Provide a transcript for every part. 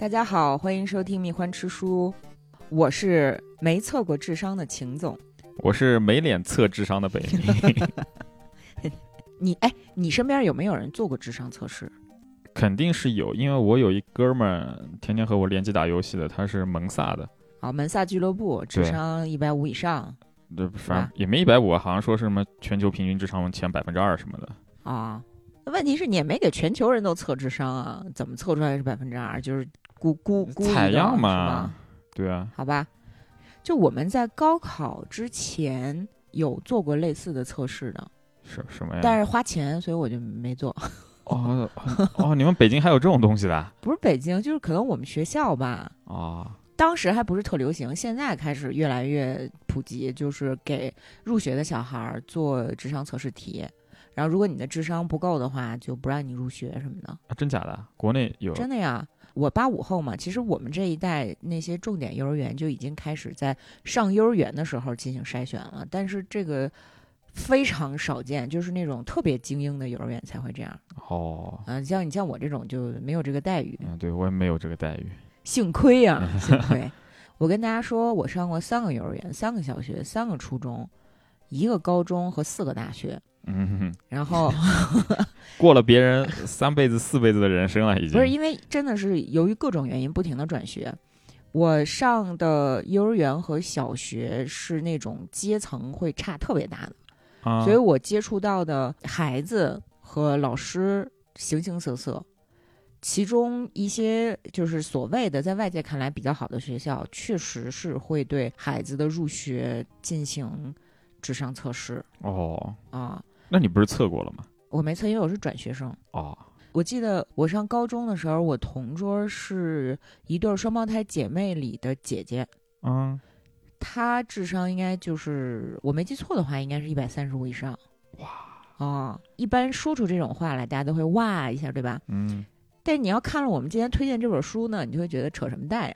大家好，欢迎收听蜜獾吃书，我是没测过智商的秦总。我是没脸测智商的北 明，你哎，你身边有没有人做过智商测试？肯定是有，因为我有一哥们儿天天和我联机打游戏的，他是蒙萨的，啊，门萨俱乐部，智商一百五以上对反吧正也没一百五，好像说是什么全球平均智商前百分之二什么的。啊。问题是你也没给全球人都测智商啊，怎么测出来是百分之二？就是估估估采样是嘛？对啊，好吧，就我们在高考之前有做过类似的测试的，什什么呀？但是花钱，所以我就没做。哦哦，你们北京还有这种东西的啊？不是北京，就是可能我们学校吧，哦当时还不是特流行，现在开始越来越普及，就是给入学的小孩儿做智商测试题。然后，如果你的智商不够的话，就不让你入学什么的。啊真假的？国内有真的呀，我八五后嘛，其实我们这一代那些重点幼儿园就已经开始在上幼儿园的时候进行筛选了，但是这个非常少见，就是那种特别精英的幼儿园才会这样。哦，啊，像你像我这种就没有这个待遇。嗯，对我也没有这个待遇。幸亏呀、幸亏。我跟大家说，我上过三个幼儿园、三个小学、三个初中、一个高中和四个大学。嗯然后 过了别人三辈子四辈子的人生了，已经不是因为真的是由于各种原因不停的转学。我上的幼儿园和小学是那种阶层会差特别大的，啊，所以我接触到的孩子和老师形形色色。其中一些就是所谓的在外界看来比较好的学校，确实是会对孩子的入学进行智商测试哦，啊。那你不是测过了吗？我没测，因为我是转学生。哦，我记得我上高中的时候，我同桌是一对双胞胎姐妹里的姐姐，嗯，她智商应该就是我没记错的话，应该是一百三十五以上。哇！哦，一般说出这种话来，大家都会哇一下，对吧？嗯，但是你要看了我们今天推荐这本书呢，你就会觉得扯什么淡呀？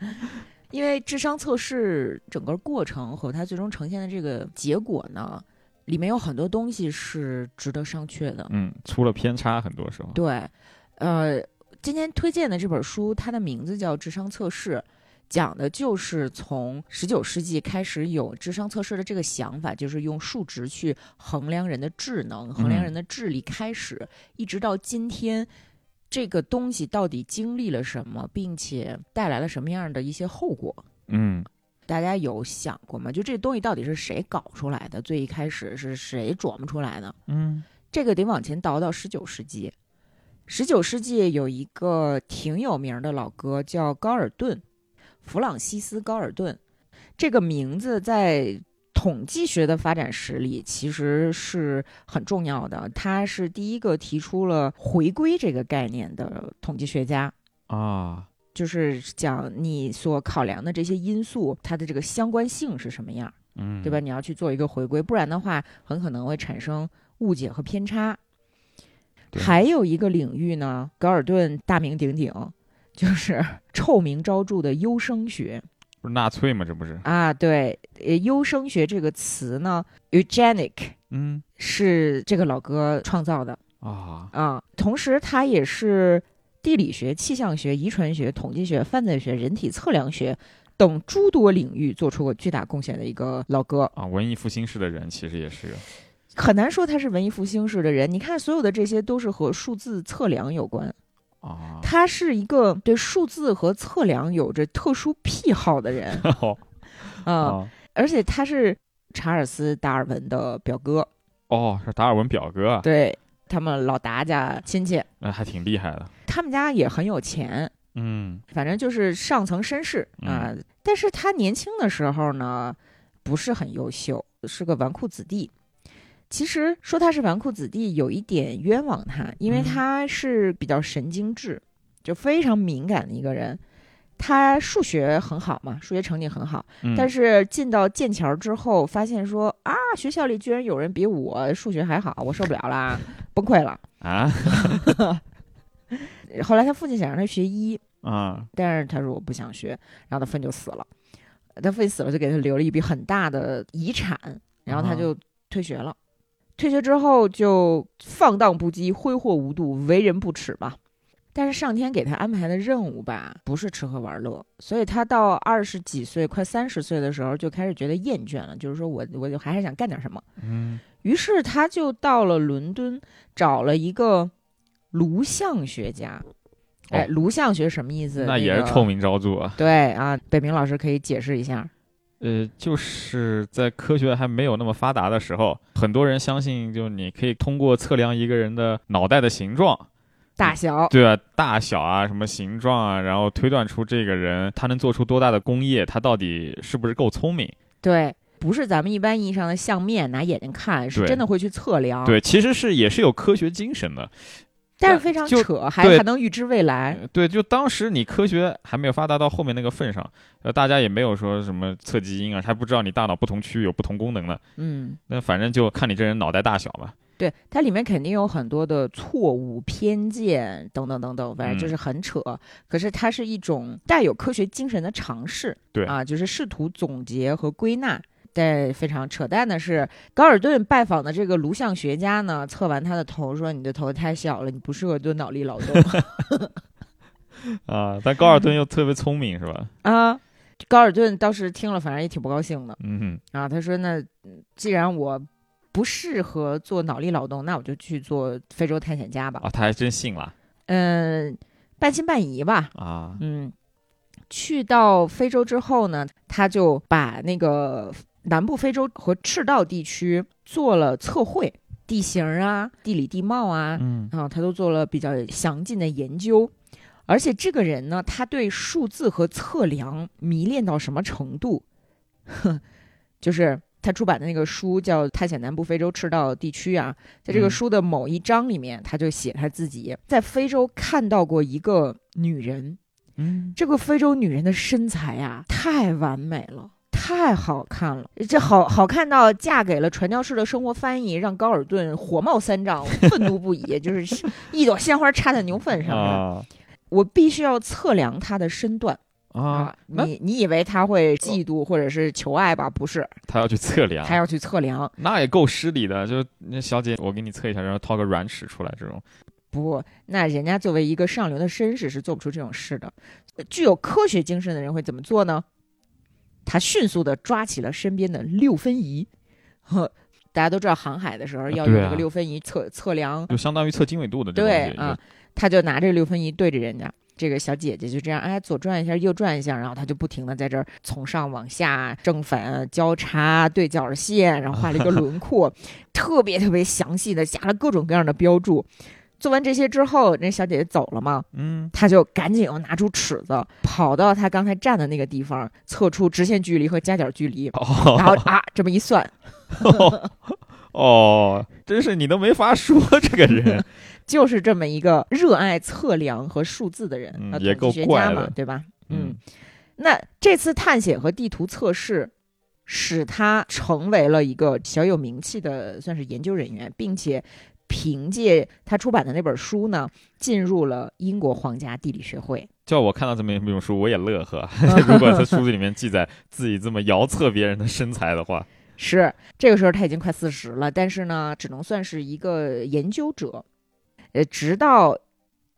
因为智商测试整个过程和它最终呈现的这个结果呢，里面有很多东西是值得商榷的。嗯，出了偏差，很多时候。对，呃，今天推荐的这本书，它的名字叫《智商测试》，讲的就是从十九世纪开始有智商测试的这个想法，就是用数值去衡量人的智能、衡量嗯人的智力开始，一直到今天。这个东西到底经历了什么，并且带来了什么样的一些后果？嗯，大家有想过吗？就这东西到底是谁搞出来的？最一开始是谁琢磨出来的？嗯，这个得往前倒到十九世纪。十九世纪有一个挺有名的老哥叫高尔顿，弗朗西斯·高尔顿。这个名字在统计学的发展史里其实是很重要的。他是第一个提出了回归这个概念的统计学家。啊，就是讲你所考量的这些因素，它的这个相关性是什么样，嗯，对吧？？你要去做一个回归，不然的话，很可能会产生误解和偏差。还有一个领域呢，高尔顿大名鼎鼎，就是 臭名昭著的优生学不是纳粹吗？这不是？啊。对，呃，优生学这个词呢，eugenic 嗯，是这个老哥创造的啊，啊。同时，他也是地理学、气象学、遗传学、统计学、犯罪学、人体测量学等诸多领域做出过巨大贡献的一个老哥。啊，文艺复兴式的人其实也是个很难说他是文艺复兴式的人。你看，所有的这些都是和数字测量有关。啊，他是一个对数字和测量有着特殊癖好的人 啊而且他是查尔斯·达尔文的表哥，哦，是达尔文表哥啊，对他们老达家亲戚，那还挺厉害的。他们家也很有钱，嗯反正就是上层绅士啊、但是他年轻的时候呢，不是很优秀，是个纨绔子弟。其实说他是纨绔子弟，有一点冤枉他，因为嗯他是比较神经质，就非常敏感的一个人。他数学很好嘛，数学成绩很好，嗯，但是进到剑桥之后，发现说啊，学校里居然有人比我数学还好，我受不了啦，崩溃了。啊 后来他父亲想让他学医，啊但是他说我不想学，然后他父亲就死了。他父亲死了，就给他留了一笔很大的遗产，然后他啊就退学了。退学之后就放荡不羁、挥霍无度、为人不耻吧。但是上天给他安排的任务吧，不是吃喝玩乐，所以他到二十几岁、快三十岁的时候，就开始觉得厌倦了，就是说我我就还是想干点什么。嗯，于是他就到了伦敦，找了一个颅相学家。哎，哦颅相学什么意思？那也是臭名昭著啊。对啊，北明老师可以解释一下。呃，就是在科学还没有那么发达的时候，很多人相信，就你可以通过测量一个人的脑袋的形状，大小，对啊，大小啊，什么形状啊，然后推断出这个人他能做出多大的工业，他到底是不是够聪明？对，不是咱们一般意义上的相面拿眼睛看，是真的会去测量。，对，其实是也是有科学精神的。但是非常扯，还还能预知未来。呃对，就当时你科学还没有发达到后面那个份上，呃，大家也没有说什么测基因啊，还不知道你大脑不同区域有不同功能呢。嗯，那反正就看你这人脑袋大小吧。对，它里面肯定有很多的错误、偏见等等等等，反正嗯就是很扯。可是它是一种带有科学精神的尝试，对啊，就是试图总结和归纳。但非常扯淡的是，高尔顿拜访的这个颅相学家呢，测完他的头说：“你的头太小了，你不适合做脑力劳动。啊，但高尔顿又特别聪明，是吧？” 啊，高尔顿当时听了，反正也挺不高兴的嗯哼啊。他说：“那嗯既然我不适合做脑力劳动，那我就去做非洲探险家吧哼，。啊，他还真信了嗯，半信半疑吧。啊。嗯，去到非洲之后呢，他就把那个南部非洲和赤道地区做了测绘，地形啊、地理地貌啊，嗯啊，他都做了比较详尽的研究。而且这个人呢，他对数字和测量迷恋到什么程度？哼，就是他出版的那个书叫《探险南部非洲赤道地区》啊，在这个嗯。书的某一章里面，他就写他自己在非洲看到过一个女人，嗯，这个非洲女人的身材啊，太完美了。太好看了，这好好看到嫁给了传教士的生活翻译，让高尔顿火冒三丈，愤怒不已，就是一朵鲜花插在牛粪上。啊。我必须要测量她的身段啊，你你以为他会嫉妒或者是求爱吧？不是，他要去测量，他要去测量。那也够失礼的。就那小姐，我给你测一下，然后掏个软尺出来，这种不，那人家作为一个上流的绅士是做不出这种事的。呃具有科学精神的人会怎么做呢？他迅速的抓起了身边的六分仪，呵，大家都知道航海的时候要用这个六分仪测测量，就相当于测经纬度的。对啊，他就拿这个六分仪对着人家。这个小姐姐就这样，哎，左转一下，右转一下，然后她就不停的在这儿从上往下正反交叉对角线，然后画了一个轮 廓，特别特别详细的加了各种各样的标注。做完这些之后，那小姐姐走了嘛，嗯，她就赶紧又拿出尺子，跑到她刚才站的那个地方，测出直线距离和夹角距离，哦然后啊，这么一算，哦，真是你都没法说这个人。就是这么一个热爱测量和数字的人，啊，嗯也统计学够怪的，家嘛对吧？嗯，那这次探险和地图测试，使他成为了一个小有名气的算是研究人员，并且凭借他出版的那本书呢，进入了英国皇家地理学会。叫我看到这么一本书，我也乐呵。如果他书子里面记载自己这么遥测别人的身材的话，是这个时候他已经快四十了，但是呢，只能算是一个研究者。呃，直到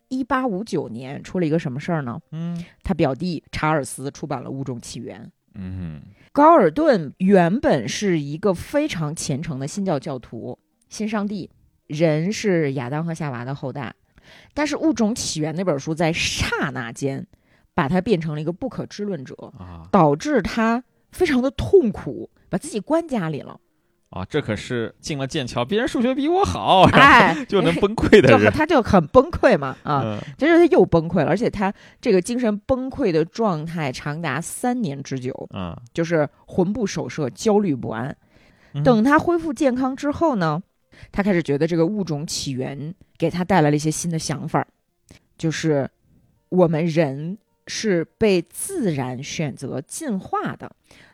一八五九年出了一个什么事儿呢？嗯他表弟查尔斯出版了《物种起源》。嗯高尔顿原本是一个非常虔诚的新教教徒，信上帝，人是亚当和夏娃的后代。但是《物种起源》那本书在刹那间把他变成了一个不可知论者，啊导致他非常的痛苦，把自己关家里了。啊，这可是进了剑桥，别人数学比我好，哎，就能崩溃的就人他就很崩溃嘛啊，就是他又崩溃了，而且他这个精神崩溃的状态长达三年之久，嗯，就是魂不守舍、焦虑不安。嗯等他恢复健康之后呢，他开始觉得这个物种起源给他带来了一些新的想法，就是我们人是被自然选择进化的，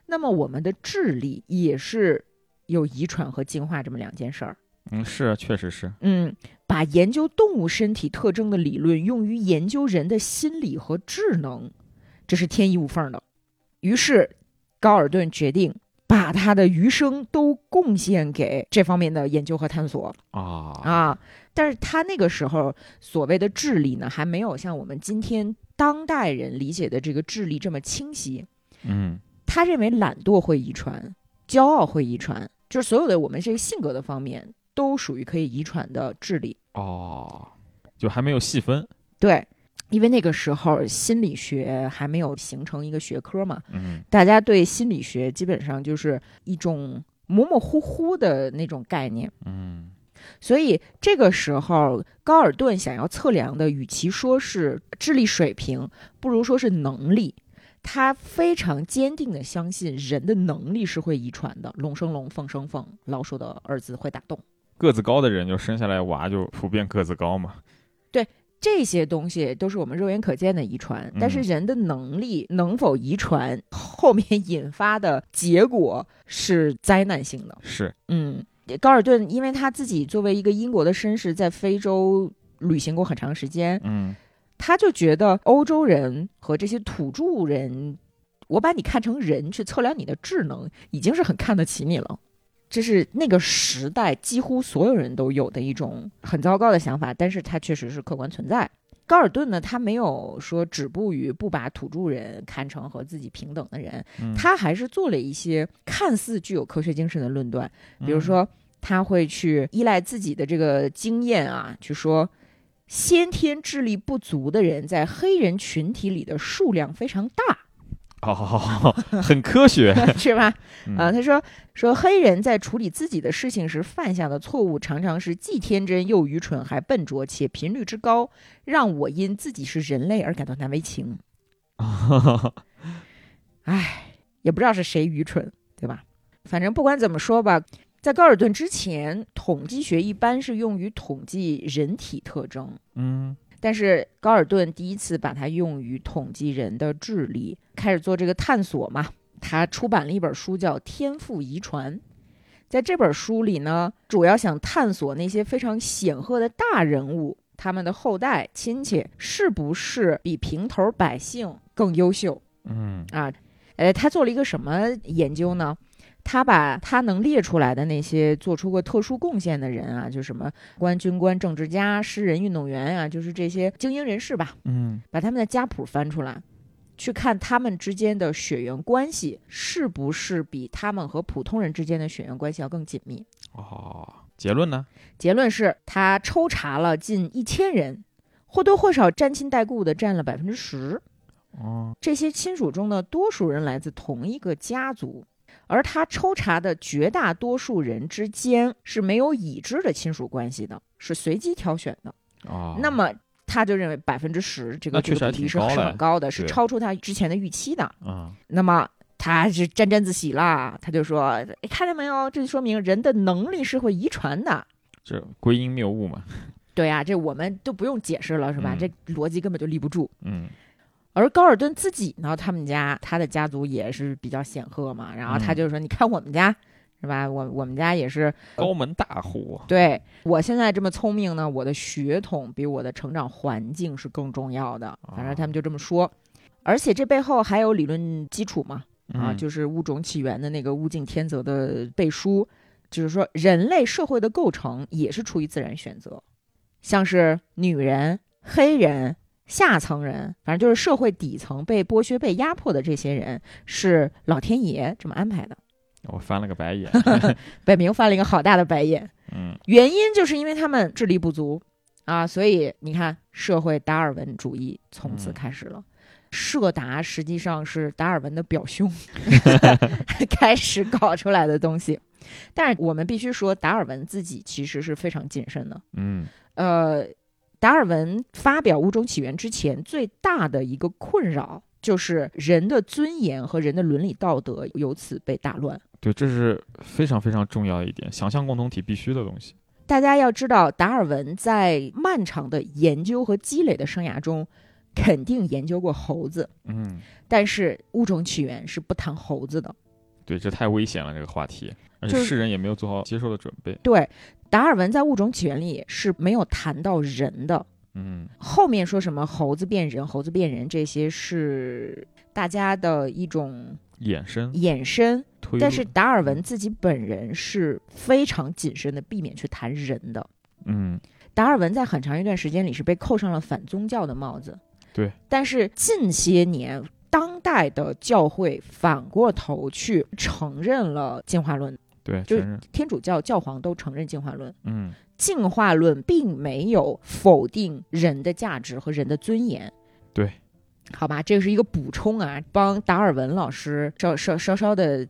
那么我们的智力也是有遗传和进化这么两件事儿。嗯是，确实是，嗯，把研究动物身体特征的理论用于研究人的心理和智能，这是天衣无缝的。于是，高尔顿决定把他的余生都贡献给这方面的研究和探索啊啊。但是他那个时候所谓的智力呢，还没有像我们今天当代人理解的这个智力这么清晰。嗯他认为懒惰会遗传，骄傲会遗传，就是所有的我们这个性格的方面都属于可以遗传的智力。哦，就还没有细分。对，因为那个时候心理学还没有形成一个学科嘛，嗯大家对心理学基本上就是一种模模糊糊的那种概念。嗯所以这个时候，高尔顿想要测量的，与其说是智力水平，不如说是能力。他非常坚定的相信人的能力是会遗传的，龙生龙，凤生凤，老鼠的儿子会打洞。个子高的人就生下来娃就普遍个子高嘛。对这些东西都是我们肉眼可见的遗传，但是嗯人的能力能否遗传，后面引发的结果是灾难性的。是，嗯，高尔顿因为他自己作为一个英国的绅士，在非洲旅行过很长时间，嗯他就觉得欧洲人和这些土著人，我把你看成人去测量你的智能，已经是很看得起你了。这是那个时代几乎所有人都有的一种很糟糕的想法，但是它确实是客观存在。高尔顿呢，他没有说止步于不把土著人看成和自己平等的人，嗯，他还是做了一些看似具有科学精神的论断，比如嗯说他会去依赖自己的这个经验啊，去说先天智力不足的人在黑人群体里的数量非常大，好好好，很科学。是吧？嗯啊，他说说黑人在处理自己的事情时犯下的错误，常常是既天真又愚蠢，还笨拙，且频率之高，让我因自己是人类而感到难为情。唉，也不知道是谁愚蠢，对吧？反正不管怎么说吧，在高尔顿之前，统计学一般是用于统计人体特征，嗯但是高尔顿第一次把它用于统计人的智力，开始做这个探索嘛。他出版了一本书叫《天赋遗传》，在这本书里呢，主要想探索那些非常显赫的大人物，他们的后代亲戚是不是比平头百姓更优秀嗯啊？呃，他做了一个什么研究呢？他把他能列出来的那些做出过特殊贡献的人啊，就什么官、军官、政治家、诗人、运动员啊，就是这些精英人士吧，嗯把他们的家谱翻出来，去看他们之间的血缘关系是不是比他们和普通人之间的血缘关系要更紧密。哦，结论呢？结论是他抽查了近一千人，或多或少沾亲带故的占了百分之十。哦，这些亲属中的多数人来自同一个家族，而他抽查的绝大多数人之间是没有已知的亲属关系的，是随机挑选的。哦，那么他就认为百分之十这个这个比例是很高的，是超出他之前的预期的。嗯那么他是沾沾自喜啦，他就说：“哎看见没有？这就说明人的能力是会遗传的。这归因谬误嘛。对呀、这我们都不用解释了，是吧？嗯这逻辑根本就立不住。嗯而高尔顿自己呢，他们家他的家族也是比较显赫嘛，然后他嗯就说：“你看我们家，是吧？我我们家也是，高门大户。对我现在这么聪明呢，我的血统比我的成长环境是更重要的。反正他们就这么说，而且这背后还有理论基础嘛，啊，嗯就是物种起源的那个物竞天择的背书，就是说人类社会的构成也是出于自然选择，像是女人、黑人、下层人，反正就是社会底层被剥削、被压迫的这些人，是老天爷这么安排的。我翻了个白眼。北明翻了一个好大的白眼，嗯原因就是因为他们智力不足啊，所以你看，社会达尔文主义从此嗯开始了。社达实际上是达尔文的表兄 开始搞出来的东西，但是我们必须说，达尔文自己其实是非常谨慎的。嗯呃，达尔文发表《物种起源》之前，最大的一个困扰就是人的尊严和人的伦理道德由此被打乱。对，这是非常非常重要的一点，想象共同体必须的东西。大家要知道，达尔文在漫长的研究和积累的生涯中，肯定研究过猴子，嗯，但是《物种起源》是不谈猴子的。对，这太危险了，这个话题，而且世人也没有做好接受的准备。对，达尔文在《物种起源》里是没有谈到人的。嗯后面说什么猴子变人、猴子变人，这些是大家的一种衍生衍生。但是达尔文自己本人是非常谨慎的，避免去谈人的。嗯达尔文在很长一段时间里是被扣上了反宗教的帽子。对，但是近些年，当代的教会反过头去承认了进化论，对，就是天主教教皇都承认进化论。嗯进化论并没有否定人的价值和人的尊严。对，好吧，这个是一个补充啊，帮达尔文老师稍稍稍稍的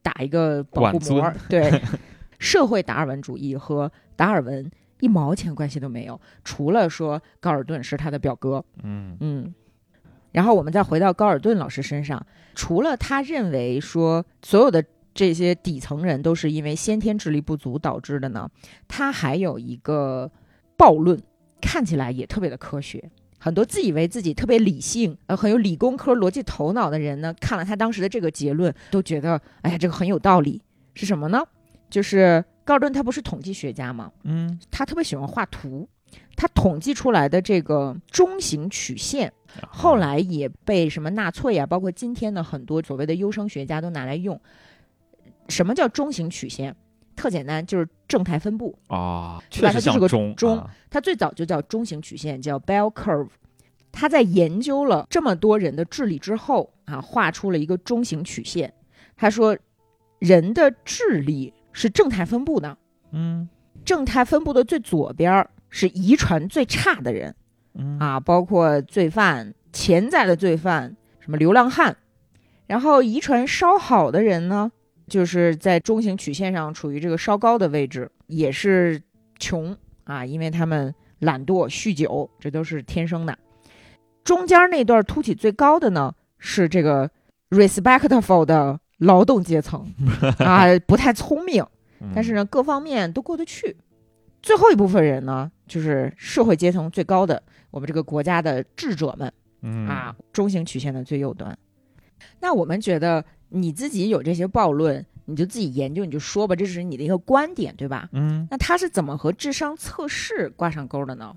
打一个保护膜。对，社会达尔文主义和达尔文一毛钱关系都没有，除了说高尔顿是他的表哥。嗯嗯，然后我们再回到高尔顿老师身上，除了他认为说所有的这些底层人都是因为先天智力不足导致的呢，他还有一个暴论，看起来也特别的科学。很多自以为自己特别理性，呃，很有理工科逻辑头脑的人呢，看了他当时的这个结论，都觉得，哎呀，这个很有道理。是什么呢？就是高尔顿他不是统计学家吗？嗯，他特别喜欢画图，他统计出来的这个中型曲线，后来也被什么纳粹啊，包括今天的很多所谓的优生学家都拿来用。什么叫中型曲线？特简单，就是正态分布。啊，它就是个像钟钟啊它最早就叫中型曲线，叫 bell curve。他在研究了这么多人的智力之后啊，画出了一个中型曲线。他说，人的智力是正态分布的，嗯正态分布的最左边儿是遗传最差的人嗯啊，包括罪犯、潜在的罪犯，什么流浪汉。然后遗传稍好的人呢，就是在中型曲线上处于这个稍高的位置，也是穷啊，因为他们懒惰、酗酒，这都是天生的。中间那段凸起最高的呢，是这个 respectful 的劳动阶层啊，不太聪明。嗯但是呢，各方面都过得去。最后一部分人呢，就是社会阶层最高的我们这个国家的智者们嗯啊，中型曲线的最右端。那我们觉得你自己有这些暴论，你就自己研究，你就说吧，这是你的一个观点，对吧？嗯那他是怎么和智商测试挂上钩的呢？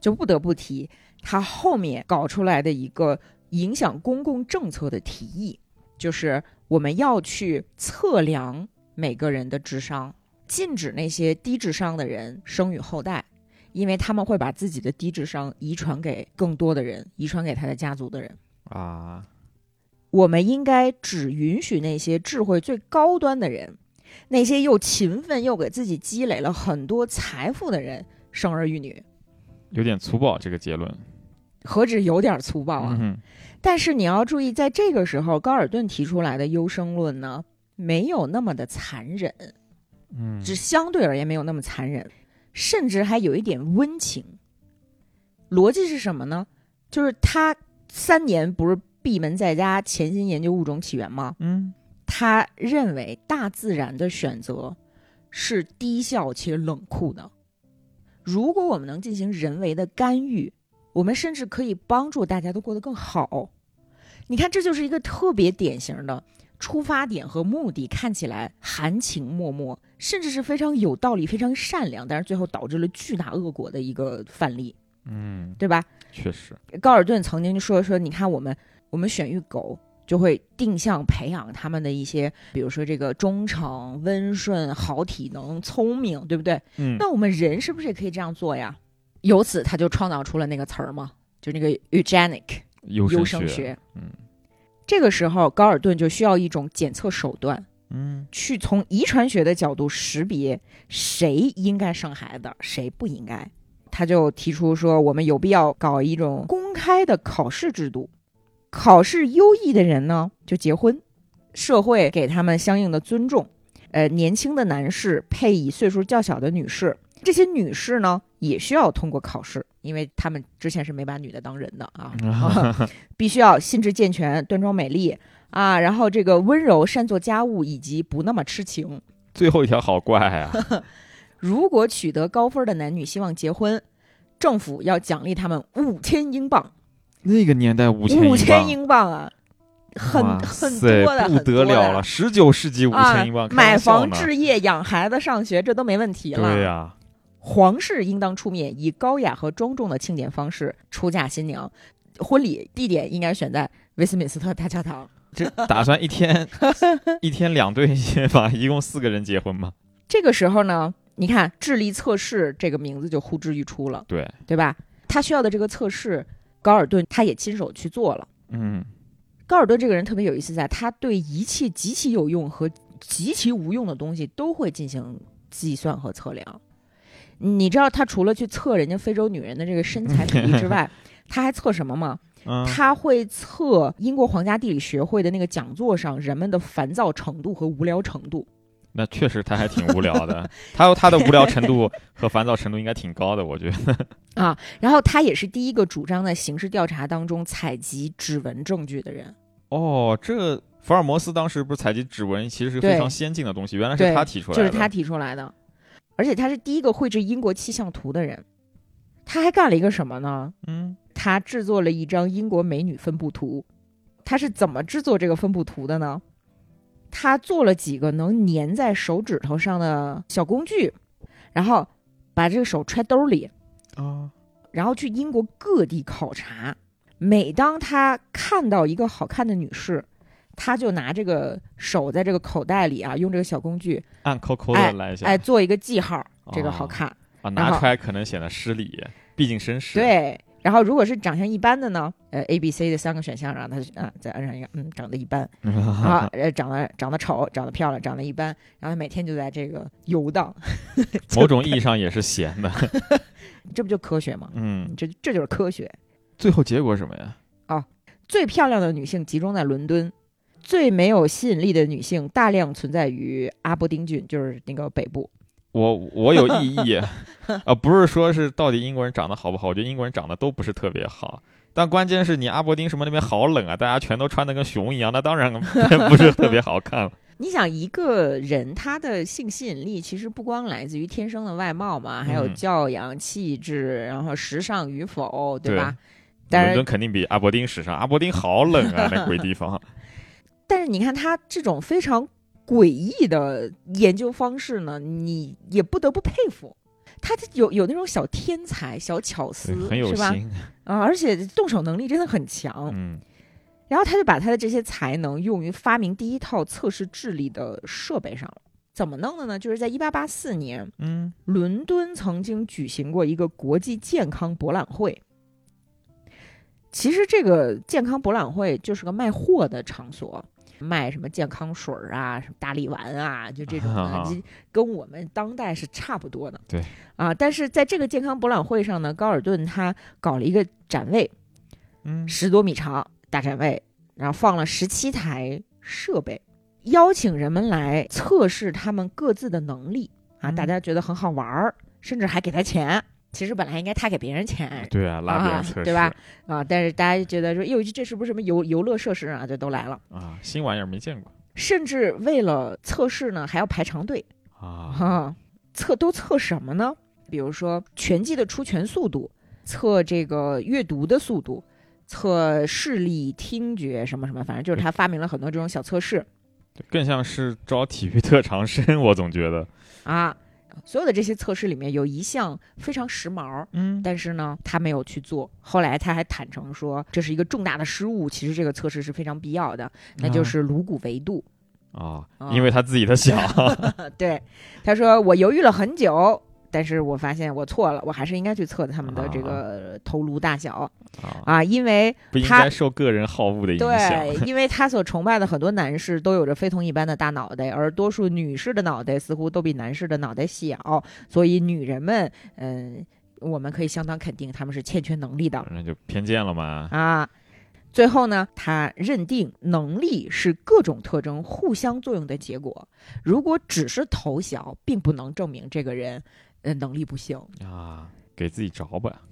就不得不提他后面搞出来的一个影响公共政策的提议，就是我们要去测量每个人的智商，禁止那些低智商的人生育后代，因为他们会把自己的低智商遗传给更多的人，遗传给他的家族的人。啊我们应该只允许那些智慧最高端的人，那些又勤奋又给自己积累了很多财富的人生儿育女。有点粗暴这个结论何止有点粗暴啊！嗯但是你要注意，在这个时候，高尔顿提出来的优生论呢，没有那么的残忍，嗯只相对而言没有那么残忍，甚至还有一点温情。逻辑是什么呢？就是他三年不是闭门在家潜心研究物种起源吗？嗯他认为大自然的选择是低效且冷酷的。如果我们能进行人为的干预，我们甚至可以帮助大家都过得更好。你看，这就是一个特别典型的出发点和目的看起来含情脉脉，甚至是非常有道理、非常善良，但是最后导致了巨大恶果的一个范例，嗯，对吧？确实高尔顿曾经就说说，你看我们我们选育狗就会定向培养他们的一些，比如说这个忠诚、温顺、好体能、聪明，对不对？嗯那我们人是不是也可以这样做呀？由此他就创造出了那个词儿嘛，就那个 eugenic 优生学。嗯这个时候，高尔顿就需要一种检测手段，嗯去从遗传学的角度识别谁应该生孩子，谁不应该。他就提出说，我们有必要搞一种公开的考试制度，考试优异的人呢就结婚，社会给他们相应的尊重。呃，年轻的男士配以岁数较小的女士，这些女士呢也需要通过考试，因为他们之前是没把女的当人的啊。必须要心智健全、端庄美丽啊，然后这个温柔、善做家务以及不那么痴情。最后一条好怪啊！如果取得高分的男女希望结婚，政府要奖励他们五千英镑。那个年代五千五千英英镑啊，很很多的，不得了了！十九世纪五啊千英镑，！开买房置业、养孩子、上学，这都没问题了。对呀，皇室应当出面，以高雅和庄重的庆典方式出嫁新娘。婚礼地点应该选在威斯敏斯特大教堂。这打算一天 一天两对结吧？一共四个人结婚吗？这个时候呢，你看智力测试这个名字就呼之欲出了，对，对吧？他需要的这个测试，高尔顿他也亲手去做了。嗯，高尔顿这个人特别有意思，在他对一切极其有用和极其无用的东西都会进行计算和测量。你知道他除了去测人家非洲女人的这个身材比例之外，他还测什么吗？嗯他会测英国皇家地理学会的那个讲座上人们的烦躁程度和无聊程度。那确实他还挺无聊的，他他的无聊程度和烦躁程度应该挺高的，我觉得。啊，然后他也是第一个主张在刑事调查当中采集指纹证据的人。哦，这福尔摩斯当时不是采集指纹，其实是非常先进的东西，原来是他提出来的。就是他提出来的，而且他是第一个绘制英国气象图的人。他还干了一个什么呢？嗯，他制作了一张英国美女分布图。他是怎么制作这个分布图的呢？他做了几个能粘在手指头上的小工具，然后把这个手揣兜里，啊，然后去英国各地考察。每当他看到一个好看的女士，他就拿这个手在这个口袋里啊，用这个小工具，按扣扣的来一下。哎，做一个记号，这个好哦看。啊，拿出来可能显得失礼，毕竟绅士。，对，然后如果是长相一般的呢，呃，A、B、C 的三个选项，让他啊再按上一个，嗯，长得一般，啊，呃，长得长得丑，长得漂亮，长得一般，然后他每天就在这个游荡，某种意义上也是闲的。这不就科学吗？嗯，这这就是科学。最后结果是什么呀？哦最漂亮的女性集中在伦敦，最没有吸引力的女性大量存在于阿伯丁郡，就是那个北部。我我有异议，啊，不是说是到底英国人长得好不好，我觉得英国人长得都不是特别好。但关键是你阿伯丁什么那边好冷啊，大家全都穿的跟熊一样，那当然 不是特别好看了。你想，一个人他的性吸引力其实不光来自于天生的外貌嘛，还有嗯教养、气质，然后时尚与否，对对吧？伦敦，肯定比阿伯丁时尚，阿伯丁好冷啊，那鬼地方。但是你看他这种非常诡异的研究方式呢，你也不得不佩服。他有有那种小天才、小巧思，很有是吧？心。啊，而且动手能力真的很强。嗯，然后他就把他的这些才能用于发明第一套测试智力的设备上了。怎么弄的呢？就是在一八八四年，嗯，伦敦曾经举行过一个国际健康博览会。其实这个健康博览会就是个卖货的场所，卖什么健康水儿啊、什么大力丸啊，就这种的，这跟我们当代是差不多的。对啊，但是在这个健康博览会上呢，高尔顿他搞了一个展位，嗯，十多米长大展位，然后放了十七台设备，邀请人们来测试他们各自的能力啊，嗯大家觉得很好玩儿，甚至还给他钱。其实本来应该他给别人钱对啊，拉别人测试，对吧？啊，但是大家就觉得说，哟，这是不是什么游游乐设施啊？就都来了，啊，新玩意儿没见过甚至为了测试呢，还要排长队啊。啊。测都测什么呢？比如说拳击的出拳速度，测这个阅读的速度，测视力、听觉什么什么，反正就是他发明了很多这种小测试更像是招体育特长生，我总觉得。啊。所有的这些测试里面有一项非常时髦，嗯但是呢，他没有去做。后来他还坦诚说，这是一个重大的失误。其实这个测试是非常必要的，那就是颅骨维度。啊啊，因为他自己的小，对，他说我犹豫了很久，但是我发现我错了，我还是应该去测他们的这个头颅大小啊，啊，因为不应他该受个人好恶的影响。对，因为他所崇拜的很多男士都有着非同一般的大脑袋，而多数女士的脑袋似乎都比男士的脑袋小，所以女人们，嗯、我们可以相当肯定他们是欠缺能力的那就偏见了嘛。啊。最后呢，他认定能力是各种特征互相作用的结果。如果只是头小，并不能证明这个人呃能力不行。啊，给自己找吧。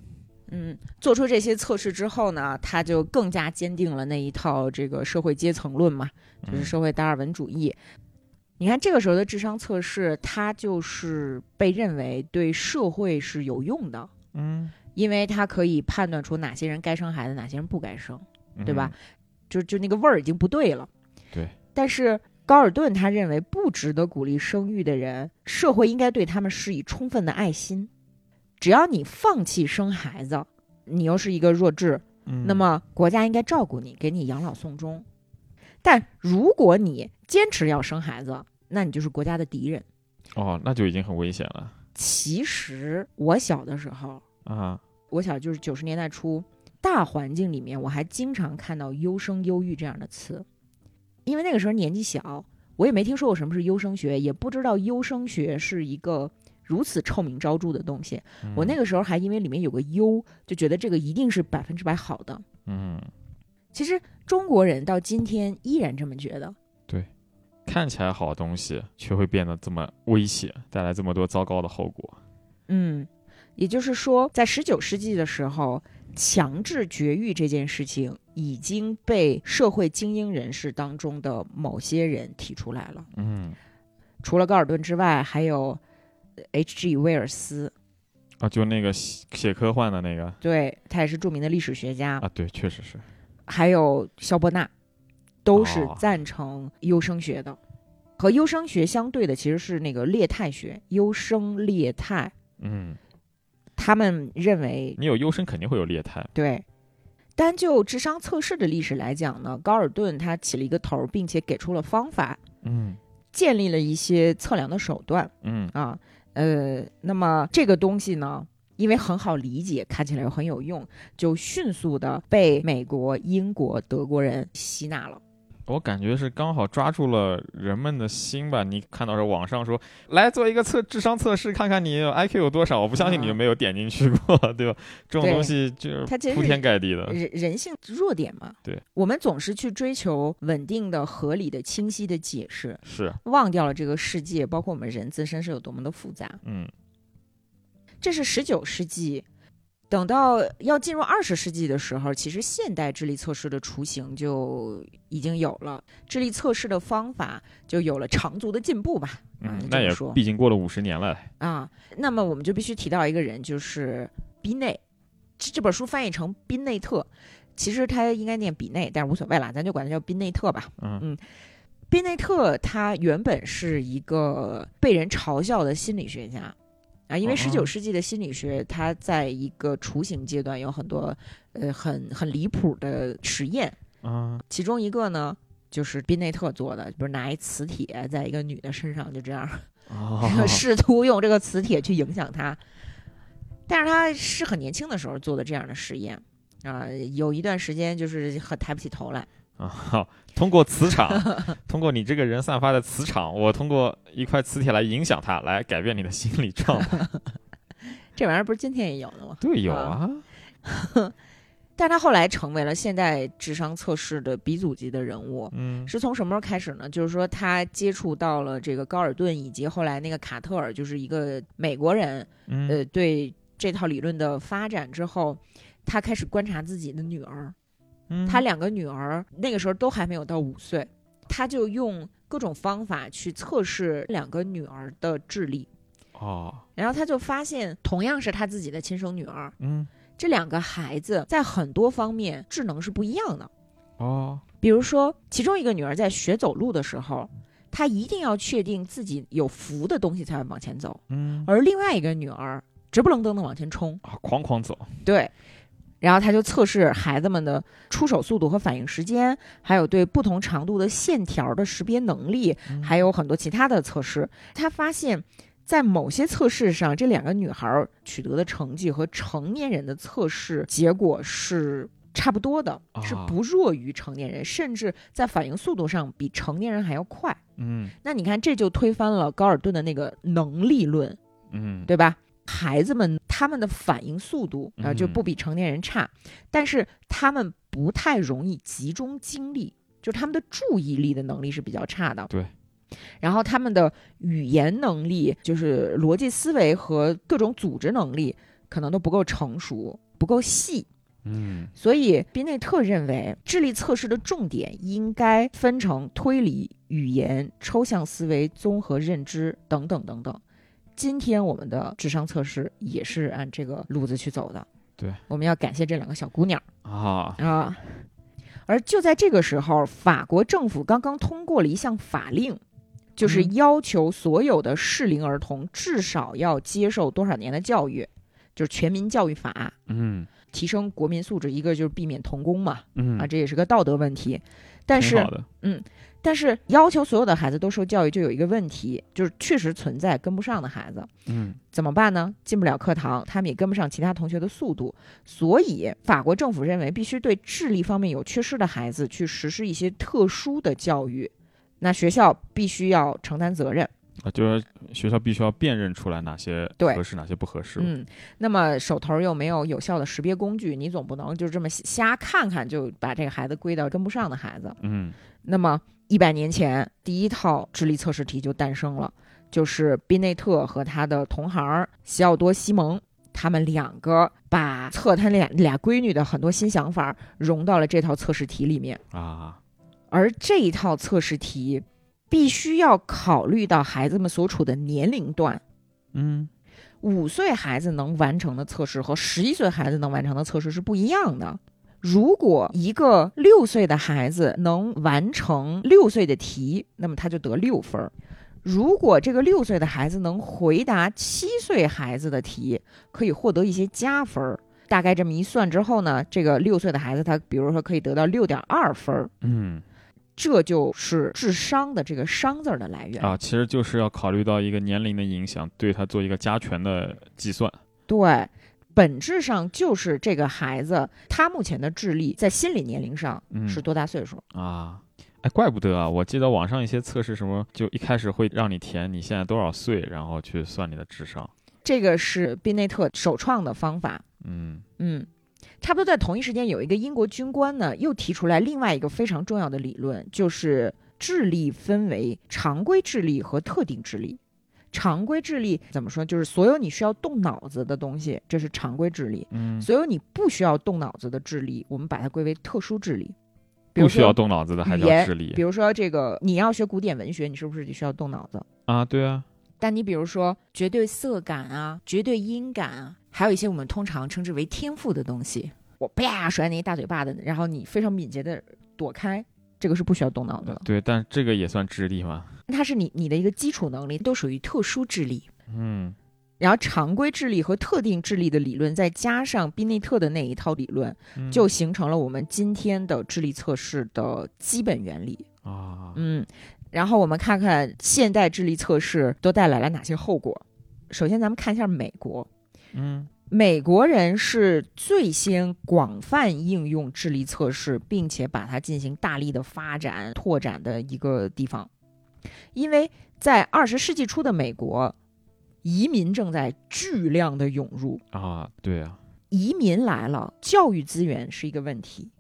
嗯，做出这些测试之后呢，他就更加坚定了那一套这个社会阶层论嘛，就是嗯社会达尔文主义。你看这个时候的智商测试，它就是被认为对社会是有用的，嗯，因为它可以判断出哪些人该生孩子，哪些人不该生。嗯对吧？就就那个味儿已经不对了。对。但是高尔顿他认为不值得鼓励生育的人，社会应该对他们施以充分的爱心。只要你放弃生孩子，你又是一个弱智，嗯那么国家应该照顾你，给你养老送终。但如果你坚持要生孩子，那你就是国家的敌人。哦，那就已经很危险了其实我小的时候，啊。我小就是九十年代初，大环境里面我还经常看到“优生优育”这样的词，因为那个时候年纪小，我也没听说过什么是优生学，也不知道优生学是一个如此臭名昭著的东西。我那个个时候还因为里面有个“优”，就觉得这个一定是百分之百好的。嗯，其实中国人到今天依然这么觉得。对看起来好的东西，却会变得这么危险，带来这么多糟糕的后果。嗯，也就是说，在十九世纪的时候，强制绝育这件事情已经被社会精英人士当中的某些人提出来了。嗯，除了高尔顿之外，还有 H.G. 威尔斯，啊，就那个写写科幻的那个对他也是著名的历史学家，啊，对，确实是。还有肖伯纳，都是哦赞成优生学的。和优生学相对的其实是那个劣态学，优生劣态。嗯，他们认为你有优生肯定会有劣汰。对，单就智商测试的历史来讲呢，高尔顿他起了一个头儿，并且给出了方法，嗯建立了一些测量的手段嗯啊。呃，那么这个东西呢，因为很好理解，看起来又很有用，就迅速的被美国、英国、德国人吸纳了。我感觉是刚好抓住了人们的心吧。你看到是网上说来做一个测智商测试，看看你 IQ 有多少。我不相信你就没有点进去过，对吧？这种东西就是铺天盖地的。人人性弱点嘛，对，我们总是去追求稳定的、合理的、清晰的解释，是，忘掉了这个世界，包括我们人自身是有多么的复杂。嗯这是十九世纪，等到要进入二十世纪的时候，其实现代智力测试的雏形就已经有了，智力测试的方法就有了长足的进步吧。嗯那也说毕竟过了五十年了。啊，那么我们就必须提到一个人，就是宾内。这这本书翻译成宾内特，其实他应该念比内，但是无所谓啦，咱就管他叫宾内特吧。嗯嗯宾内特他原本是一个被人嘲笑的心理学家啊，因为哦十九世纪的心理学，它在一个雏形阶段有很多呃很很离谱的实验，啊。其中一个呢就是宾内特做的，比如拿一磁铁在一个女的身上就这样哦 试。图用这个磁铁去影响她，但是他是很年轻的时候做的这样的实验啊，有一段时间就是很抬不起头来。啊！好通过磁场，通过你这个人散发的磁场，我通过一块磁铁来影响他，来改变你的心理状态。这玩意儿不是今天也有的吗？对，有啊，但他后来成为了现代智商测试的鼻祖级的人物。嗯是从什么时候开始呢？就是说他接触到了这个高尔顿以及后来那个卡特尔，就是一个美国人，嗯呃，对这套理论的发展之后，他开始观察自己的女儿。嗯。他两个女儿那个时候都还没有到五岁，他就用各种方法去测试两个女儿的智力，哦，然后他就发现，同样是他自己的亲生女儿，嗯。这两个孩子在很多方面智能是不一样的。哦，比如说，其中一个女儿在学走路的时候，她一定要确定自己有扶的东西才会往前走，嗯。而另外一个女儿直不愣登的往前冲。啊，哐哐走，对，然后他就测试孩子们的出手速度和反应时间，还有对不同长度的线条的识别能力，还有很多其他的测试。他发现，在某些测试上，这两个女孩取得的成绩和成年人的测试结果是差不多的，是啊不弱于成年人，甚至在反应速度上比成年人还要快。嗯那你看，这就推翻了高尔顿的那个能力论，嗯，对吧？孩子们他们的反应速度啊、嗯就不比成年人差，但是他们不太容易集中精力，就是他们的注意力的能力是比较差的。对。然后他们的语言能力，就是逻辑思维和各种组织能力，可能都不够成熟，不够细。嗯所以宾内特认为，智力测试的重点应该分成推理、语言、抽象思维、综合认知等等等等。今天我们的智商测试也是按这个路子去走的。对，我们要感谢这两个小姑娘啊，啊。而就在这个时候，法国政府刚刚通过了一项法令，就是嗯要求所有的适龄儿童至少要接受多少年的教育，就是全民教育法。嗯提升国民素质，一个就是避免童工嘛，嗯啊，这也是个道德问题。但是挺好的，但是要求所有的孩子都受教育，就有一个问题，就是确实存在跟不上的孩子，嗯怎么办呢？进不了课堂，他们也跟不上其他同学的速度，所以法国政府认为必须对智力方面有缺失的孩子去实施一些特殊的教育，那学校必须要承担责任。啊，就是学校必须要辨认出来哪些对合适，哪些不合适。嗯，那么手头又没有有效的识别工具，你总不能就这么瞎看看就把这个孩子归到跟不上的孩子。嗯那么一百年前，第一套智力测试题就诞生了，就是宾内特和他的同行西奥多·西蒙，他们两个把测他俩俩闺女的很多新想法融到了这套测试题里面。啊，而这一套测试题必须要考虑到孩子们所处的年龄段。嗯五岁孩子能完成的测试和十一岁孩子能完成的测试是不一样的。如果一个六岁的孩子能完成六岁的题，那么他就得六分儿；如果这个六岁的孩子能回答七岁孩子的题，可以获得一些加分儿。大概这么一算之后呢，这个六岁的孩子他比如说可以得到六点二分儿，嗯这就是智商的这个“商”字儿的来源。啊，其实就是要考虑到一个年龄的影响，对他做一个加权的计算。对，本质上就是这个孩子他目前的智力在心理年龄上嗯是多大岁数？啊，哎，怪不得啊！我记得网上一些测试什么，就一开始会让你填你现在多少岁，然后去算你的智商。这个是宾内特首创的方法。嗯嗯，差不多在同一时间，有一个英国军官呢，又提出来另外一个非常重要的理论，就是智力分为常规智力和特定智力。常规智力怎么说？就是所有你需要动脑子的东西，这是常规智力；嗯，所有你不需要动脑子的智力，我们把它归为特殊智力。比如不需要动脑子的还叫智力比如说这个，你要学古典文学，你是不是得需要动脑子？啊？对啊，但你比如说绝对色感啊、绝对音感啊，还有一些我们通常称之为天赋的东西，我啪甩你一大嘴巴子，然后你非常敏捷的躲开，这个是不需要动脑子的，对，但这个也算智力吗？它是你你的一个基础能力，都属于特殊智力。嗯然后常规智力和特定智力的理论，再加上宾内特的那一套理论，嗯就形成了我们今天的智力测试的基本原理。啊，嗯，然后我们看看现代智力测试都带来了哪些后果。首先，咱们看一下美国，嗯美国人是最先广泛应用智力测试，并且把它进行大力的发展拓展的一个地方，因为在二十世纪初的美国，移民正在巨量的涌入，啊，对啊，移民来了，教育资源是一个问题，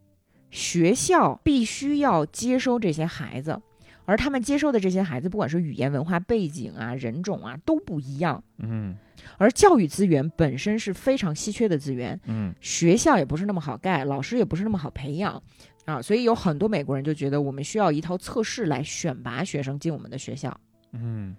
学校必须要接收这些孩子，而他们接收的这些孩子，不管是语言文化背景啊、人种啊都不一样，嗯而教育资源本身是非常稀缺的资源，嗯学校也不是那么好盖，老师也不是那么好培养。啊，所以有很多美国人就觉得我们需要一套测试来选拔学生进我们的学校。嗯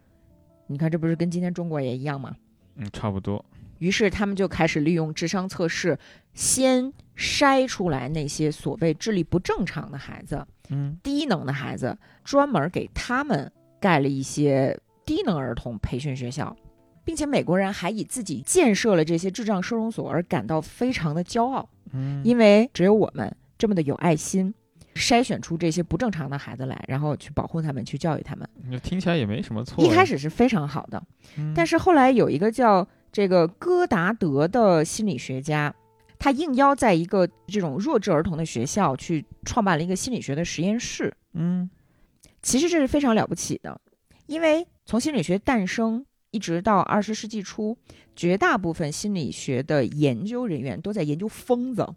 你看，这不是跟今天中国也一样吗？嗯，差不多。于是他们就开始利用智商测试，先筛出来那些所谓智力不正常的孩子、嗯低能的孩子，专门给他们盖了一些低能儿童培训学校，并且美国人还以自己建设了这些智障收容所而感到非常的骄傲，嗯，因为只有我们这么的有爱心。筛选出这些不正常的孩子来，然后去保护他们，去教育他们。你听起来也没什么错。一开始是非常好的，嗯，但是后来有一个叫这个戈达德的心理学家，他应邀在一个这种弱智儿童的学校去创办了一个心理学的实验室。嗯其实这是非常了不起的，因为从心理学诞生一直到二十世纪初，绝大部分心理学的研究人员都在研究疯子，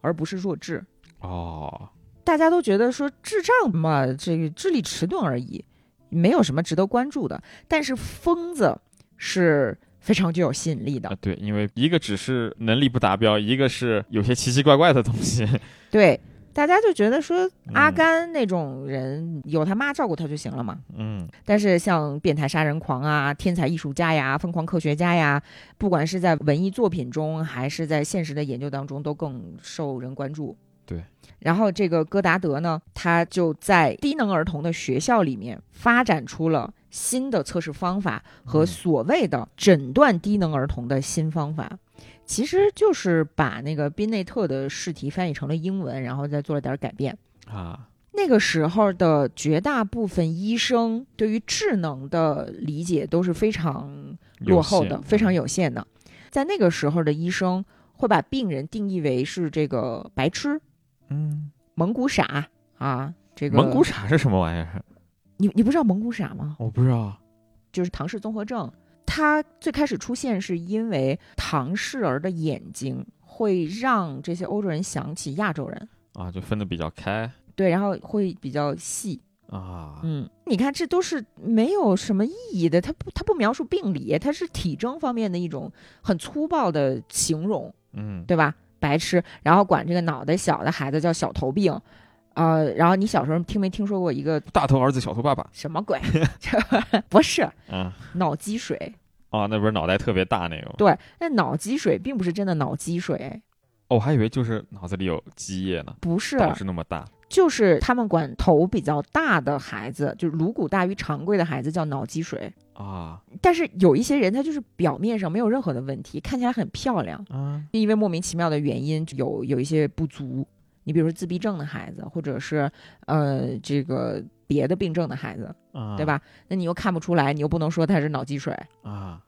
而不是弱智。哦，大家都觉得说智障嘛，这个智力迟钝而已，没有什么值得关注的。但是疯子是非常具有吸引力的啊，对，因为一个只是能力不达标，一个是有些奇奇怪怪的东西。对，大家就觉得说阿嗯甘那种人有他妈照顾他就行了嘛。嗯但是像变态杀人狂啊、天才艺术家呀、疯狂科学家呀，不管是在文艺作品中还是在现实的研究当中，都更受人关注。对。然后这个戈达德呢，他就在低能儿童的学校里面发展出了新的测试方法和嗯所谓的诊断低能儿童的新方法。其实就是把那个宾内特的试题翻译成了英文，然后再做了点改变。啊，那个时候的绝大部分医生对于智能的理解都是非常落后的，非常有限的。在那个时候的医生会把病人定义为是这个白痴、嗯，蒙古傻啊。这个蒙古，傻是什么玩意儿？你你不知道蒙古傻吗？我不知道。就是唐氏综合症。它最开始出现是因为唐氏儿的眼睛会让这些欧洲人想起亚洲人，啊，就分得比较开对，然后会比较细。啊。嗯，你看，这都是没有什么意义的。它不，它不描述病理，它是体征方面的一种很粗暴的形容，嗯，对吧？白痴，然后管这个脑袋小的孩子叫小头病，呃，然后你小时候听没听说过一个大头儿子小头爸爸。什么鬼？不是嗯，脑积水，哦，那不是脑袋特别大那种。对，那脑积水并不是真的脑积水，哦，我还以为就是脑子里有积液呢，不是，导致那么大。就是他们管头比较大的孩子，就是颅骨大于常规的孩子叫脑积水。啊但是有一些人，他就是表面上没有任何的问题，看起来很漂亮，啊因为莫名其妙的原因有有一些不足。你比如说自闭症的孩子，或者是呃这个别的病症的孩子，啊，对？吧？那你又看不出来，你又不能说他是脑积水。啊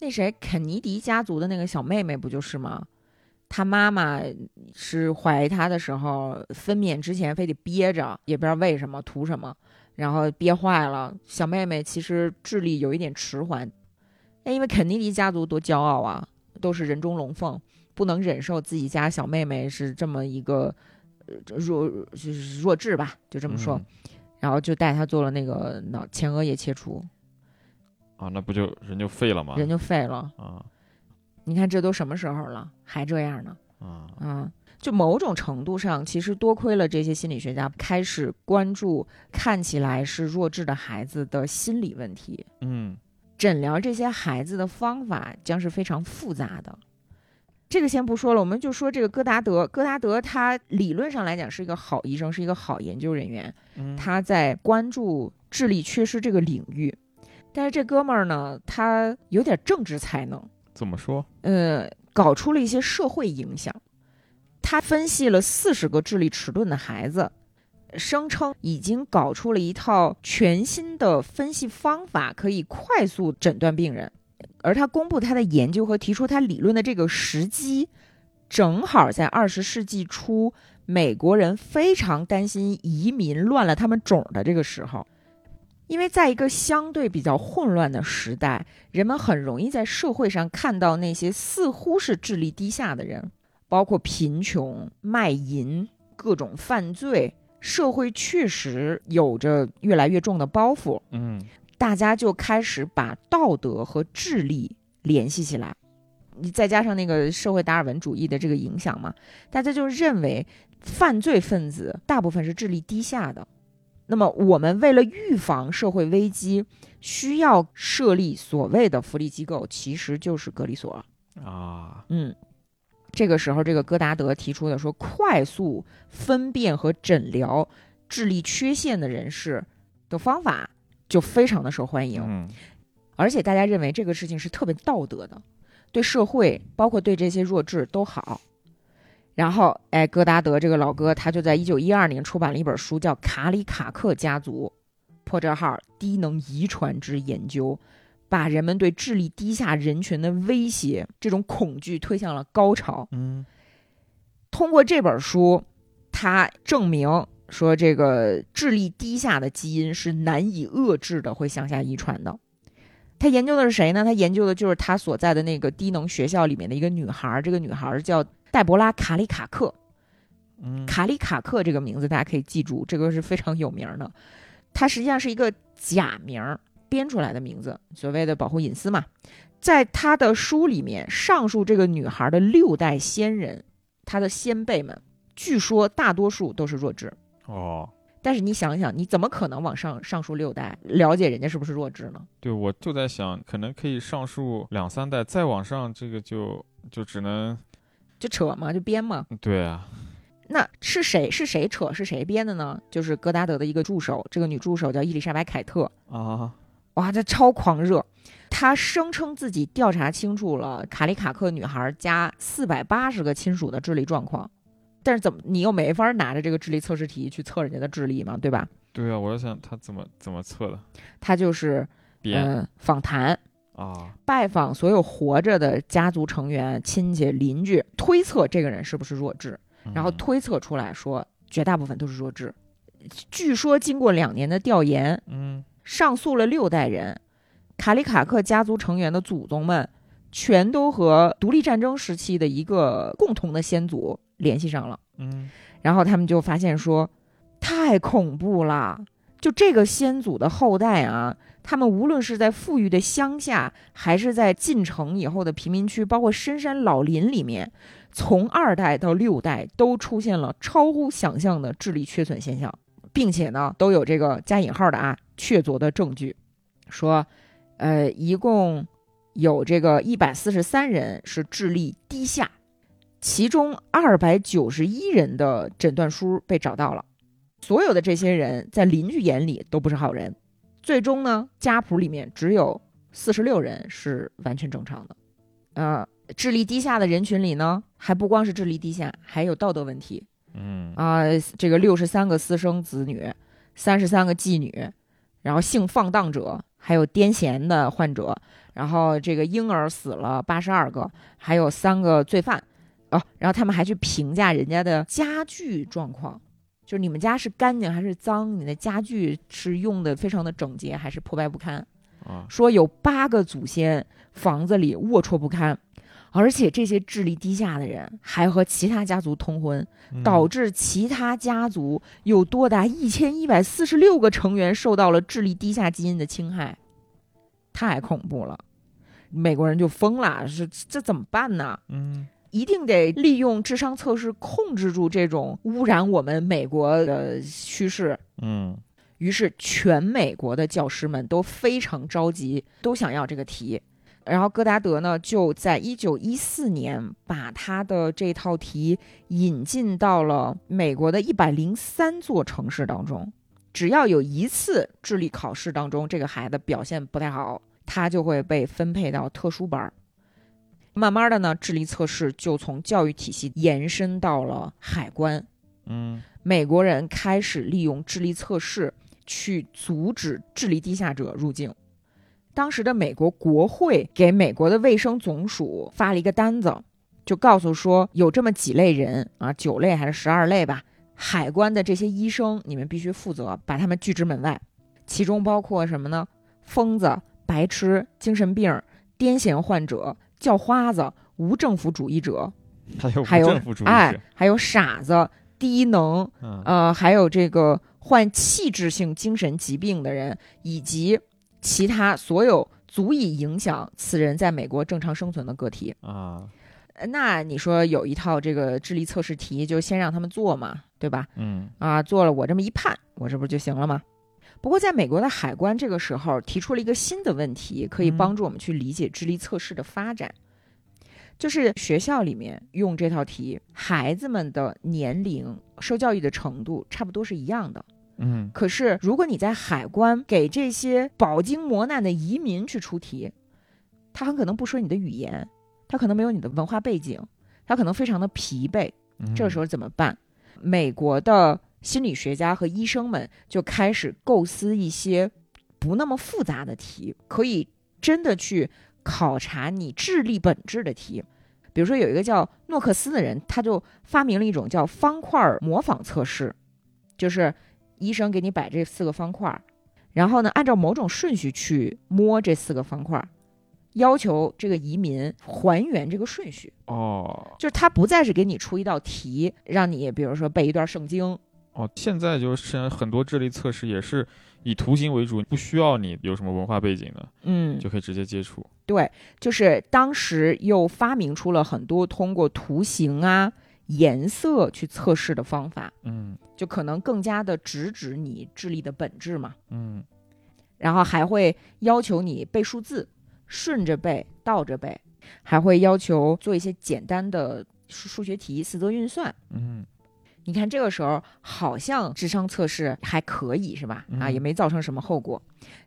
那谁，肯尼迪家族的那个小妹妹不就是吗？她妈妈是怀她的时候分娩之前非得憋着，也不知道为什么图什么，然后憋坏了。小妹妹其实智力有一点迟缓，那因为肯尼迪家族多骄傲啊，都是人中龙凤，不能忍受自己家小妹妹是这么一个呃弱就是弱智吧，就这么说，嗯然后就带她做了那个脑前额叶切除，啊，那不就人就废了吗？人就废了。啊你看这都什么时候了，还这样呢？啊啊，就某种程度上，其实多亏了这些心理学家开始关注看起来是弱智的孩子的心理问题，嗯诊疗这些孩子的方法将是非常复杂的。这个先不说了，我们就说这个戈达德。戈达德他理论上来讲是一个好医生，是一个好研究人员，嗯，他在关注智力缺失这个领域。但是这哥们儿呢，他有点政治才能，怎么说？呃，搞出了一些社会影响。他分析了四十个智力迟钝的孩子，声称已经搞出了一套全新的分析方法，可以快速诊断病人。而他公布他的研究和提出他理论的这个时机，正好在二十世纪初，美国人非常担心移民乱了他们种的这个时候。因为在一个相对比较混乱的时代，人们很容易在社会上看到那些似乎是智力低下的人，包括贫穷、卖淫、各种犯罪，社会确实有着越来越重的包袱，嗯大家就开始把道德和智力联系起来。你再加上那个社会达尔文主义的这个影响嘛，大家就认为犯罪分子大部分是智力低下的。那么，我们为了预防社会危机，需要设立所谓的福利机构，其实就是隔离所。啊嗯，这个时候，这个戈达德提出的说，快速分辨和诊疗智力缺陷的人士的方法就非常的受欢迎，嗯而且大家认为这个事情是特别道德的，对社会包括对这些弱智都好。然后，哎，戈达德这个老哥，他就在一九一二年出版了一本书，叫《卡里卡克家族破折号低能遗传之研究》，把人们对智力低下人群的威胁这种恐惧推向了高潮。嗯通过这本书，他证明说，这个智力低下的基因是难以遏制的，会向下遗传的。他研究的是谁呢？他研究的就是他所在的那个低能学校里面的一个女孩，这个女孩叫黛博拉·卡里卡克。嗯卡里卡克这个名字大家可以记住，这个是非常有名的。它实际上是一个假名儿编出来的名字，所谓的保护隐私嘛。在他的书里面，上述这个女孩的六代先人，她的先辈们，据说大多数都是弱智。哦，但是你想想，你怎么可能往上上述六代了解人家是不是弱智呢？对，我就在想，可能可以上述两三代，再往上，这个就就只能就扯嘛，就编嘛。对啊，那是谁是谁扯是谁编的呢？就是戈达德的一个助手，这个女助手叫伊丽莎白·凯特。啊，哇，这超狂热！她声称自己调查清楚了卡里卡克女孩家四百八十个亲属的智力状况，但是怎么你又没法拿着这个智力测试题去测人家的智力嘛，对吧？对啊，我在想他怎么怎么测的，他就是编。嗯访谈，啊，拜访所有活着的家族成员、亲戚、邻居，推测这个人是不是弱智，然后嗯推测出来说绝大部分都是弱智。据说经过两年的调研，嗯。上诉了六代人，卡里卡克家族成员的祖宗们全都和独立战争时期的一个共同的先祖联系上了。嗯然后他们就发现说，太恐怖了！就这个先祖的后代啊，他们无论是在富裕的乡下，还是在进城以后的贫民区，包括深山老林里面，从二代到六代都出现了超乎想象的智力缺损现象，并且呢，都有这个加引号的啊确凿的证据，说，呃，一共有这个一百四十三人是智力低下。其中二百九十一人的诊断书被找到了，所有的这些人在邻居眼里都不是好人。最终呢，家谱里面只有四十六人是完全正常的。呃，智力低下的人群里呢，还不光是智力低下，还有道德问题嗯啊、这个六十三个私生子女，三十三个妓女，然后性放荡者，还有癫痫的患者，然后这个婴儿死了八十二个，还有三个罪犯。哦，然后他们还去评价人家的家具状况，就是你们家是干净还是脏？你的家具是用的非常的整洁还是破败不堪？啊说有八个祖先房子里龌龊不堪，而且这些智力低下的人还和其他家族通婚，嗯导致其他家族有多达一千一百四十六个成员受到了智力低下基因的侵害，太恐怖了。美国人就疯了，是这怎么办呢？嗯一定得利用智商测试控制住这种污染我们美国的趋势。嗯于是，全美国的教师们都非常着急，都想要这个题。然后，戈达德呢，就在一九一四年把他的这套题引进到了美国的一百零三座城市当中。只要有一次智力考试当中，这个孩子表现不太好，他就会被分配到特殊班儿。慢慢的呢，智力测试就从教育体系延伸到了海关。嗯美国人开始利用智力测试去阻止智力低下者入境。当时的美国国会给美国的卫生总署发了一个单子，就告诉说有这么几类人啊，九类还是十二类吧，海关的这些医生你们必须负责，把他们拒之门外。其中包括什么呢？疯子、白痴、精神病、癫痫患者、叫花子、无政府主义者，还有还有政府主义哎者，，还有傻子、低能，嗯呃，还有这个患器质性精神疾病的人，以及其他所有足以影响此人在美国正常生存的个体。啊呃那你说有一套这个智力测试题，就先让他们做嘛，对吧？嗯啊，做了我这么一判，我这不就行了吗？不过，在美国的海关这个时候提出了一个新的问题，可以嗯帮助我们去理解智力测试的发展。就是学校里面用这套题，孩子们的年龄、受教育的程度差不多是一样的。嗯可是，如果你在海关给这些饱经磨难的移民去出题，他很可能不说你的语言，他可能没有你的文化背景，他可能非常的疲惫。这个时候怎么办？美国的心理学家和医生们就开始构思一些不那么复杂的题，可以真的去考察你智力本质的题。比如说，有一个叫诺克斯的人，他就发明了一种叫方块模仿测试，就是医生给你摆这四个方块，然后呢，按照某种顺序去摸这四个方块，要求这个移民还原这个顺序。哦就是他不再是给你出一道题，让你比如说背一段圣经，哦，现在就是很多智力测试也是以图形为主，不需要你有什么文化背景的，嗯，就可以直接接触。对，就是当时又发明出了很多通过图形啊、颜色去测试的方法，嗯就可能更加的直指你智力的本质嘛。嗯然后还会要求你背数字，顺着背、倒着背，还会要求做一些简单的数数学题、四则运算。嗯你看这个时候好像智商测试还可以是吧？啊，嗯也没造成什么后果。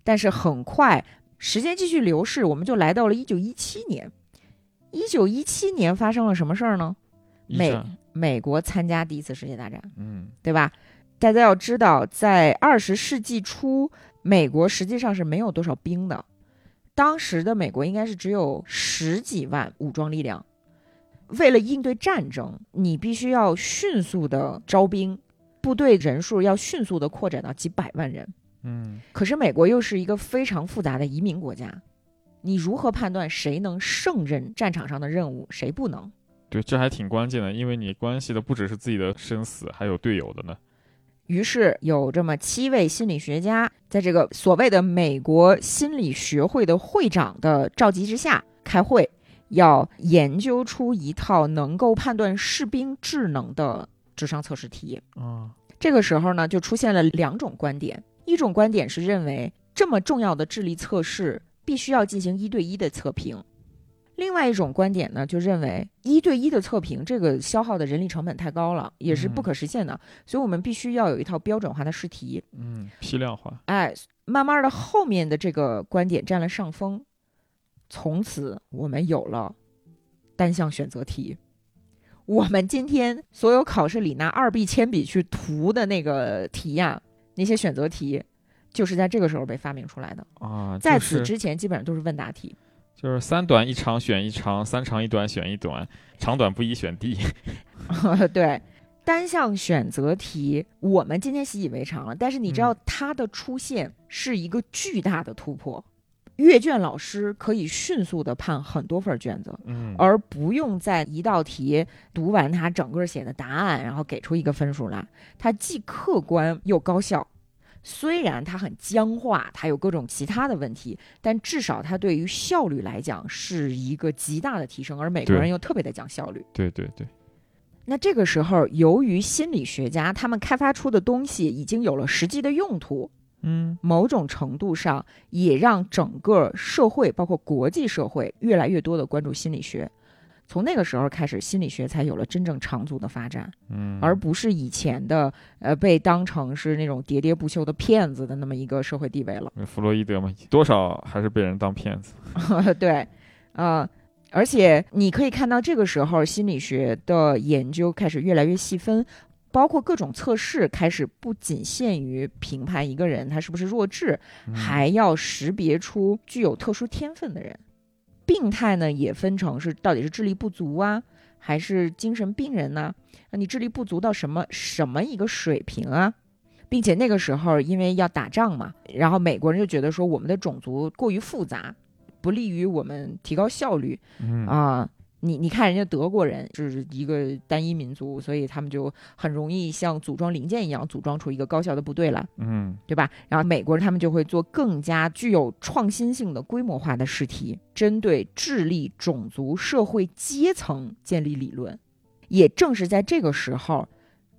但是很快时间继续流逝，我们就来到了一九一七年。一九一七年发生了什么事儿呢？美美国参加第一次世界大战，嗯对吧？大家要知道，在二十世纪初，美国实际上是没有多少兵的。当时的美国应该是只有十几万武装力量。为了应对战争，你必须要迅速的招兵，部队人数要迅速的扩展到几百万人。嗯可是美国又是一个非常复杂的移民国家，你如何判断谁能胜任战场上的任务，谁不能？对，这还挺关键的，因为你关系的不只是自己的生死，还有队友的呢。于是有这么七位心理学家，在这个所谓的美国心理学会的会长的召集之下开会，要研究出一套能够判断士兵智能的智商测试题。啊，这个时候呢，就出现了两种观点，一种观点是认为这么重要的智力测试必须要进行一对一的测评。另外一种观点呢，就认为一对一的测评这个消耗的人力成本太高了，也是不可实现的，所以我们必须要有一套标准化的试题。嗯，批量化。哎，慢慢的后面的这个观点占了上风，从此我们有了单项选择题。我们今天所有考试里拿二 B 铅笔去涂的那个题呀、那些选择题，就是在这个时候被发明出来的。啊，在就是此之前，基本上都是问答题。就是三短一长选一长，三长一短选一短，长短不一选 D。对，单项选择题我们今天习以为常了，但是你知道嗯它的出现是一个巨大的突破。阅卷老师可以迅速的判很多份卷子，嗯，而不用在一道题读完他整个写的答案，然后给出一个分数来。它既客观又高效。虽然它很僵化，它有各种其他的问题，但至少它对于效率来讲是一个极大的提升。而美国人又特别的讲效率。对对对，那这个时候，由于心理学家他们开发出的东西已经有了实际的用途，嗯某种程度上也让整个社会，包括国际社会，越来越多的关注心理学。从那个时候开始，心理学才有了真正长足的发展，嗯，而不是以前的呃被当成是那种喋喋不休的骗子的那么一个社会地位了。弗洛伊德嘛，多少还是被人当骗子。对，呃，而且你可以看到，这个时候心理学的研究开始越来越细分，包括各种测试开始不仅限于评判一个人他是不是弱智，嗯还要识别出具有特殊天分的人。病态呢也分成是到底是智力不足啊，还是精神病人呢、那你智力不足到什么什么一个水平啊？并且那个时候因为要打仗嘛，然后美国人就觉得说我们的种族过于复杂，不利于我们提高效率嗯啊。你你看人家德国人是一个单一民族，所以他们就很容易像组装零件一样组装出一个高效的部队来。嗯对吧？然后美国人他们就会做更加具有创新性的规模化的试题，针对智力、种族、社会阶层建立理论。也正是在这个时候，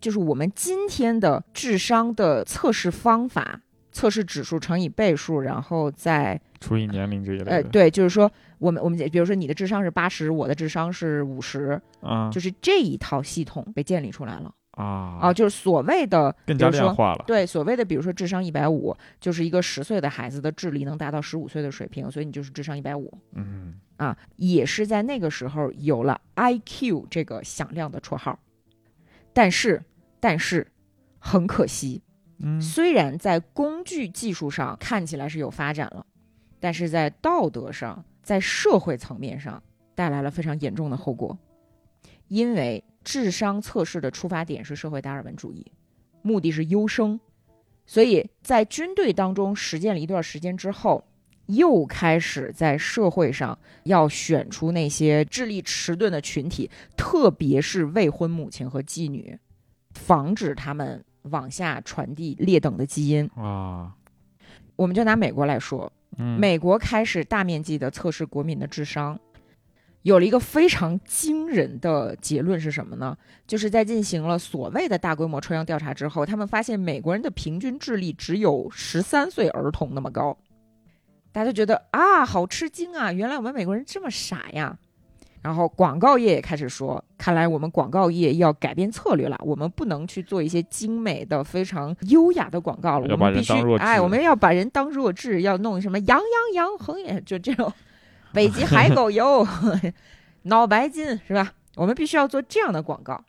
就是我们今天的智商的测试方法，测试指数乘以倍数，然后再除以年龄这一类的。呃，对，就是说我们我们比如说你的智商是八十，我的智商是五十，啊，就是这一套系统被建立出来了啊啊，就是所谓的更加量化了。对，所谓的比如说智商一百五，就是一个十岁的孩子的智力能达到十五岁的水平，所以你就是智商一百五嗯啊。也是在那个时候有了 IQ 这个响亮的绰号。但是，但是很可惜，嗯虽然在工具技术上看起来是有发展了，但是在道德上，在社会层面上带来了非常严重的后果，因为智商测试的出发点是社会达尔文主义，目的是优生，所以在军队当中实践了一段时间之后，又开始在社会上要选出那些智力迟钝的群体，特别是未婚母亲和妓女，防止他们往下传递劣等的基因。啊，我们就拿美国来说，美国开始大面积的测试国民的智商，有了一个非常惊人的结论是什么呢？就是在进行了所谓的大规模抽样调查之后，他们发现美国人的平均智力只有十三岁儿童那么高，大家觉得啊，好吃惊啊！原来我们美国人这么傻呀。然后广告业也开始说，看来我们广告业要改变策略了，我们不能去做一些精美的、非常优雅的广告了，我们必须哎，我们要把人当弱智，要弄什么羊羊羊横眼，就这种 北极海狗油、脑白金是吧？我们必须要做这样的广告。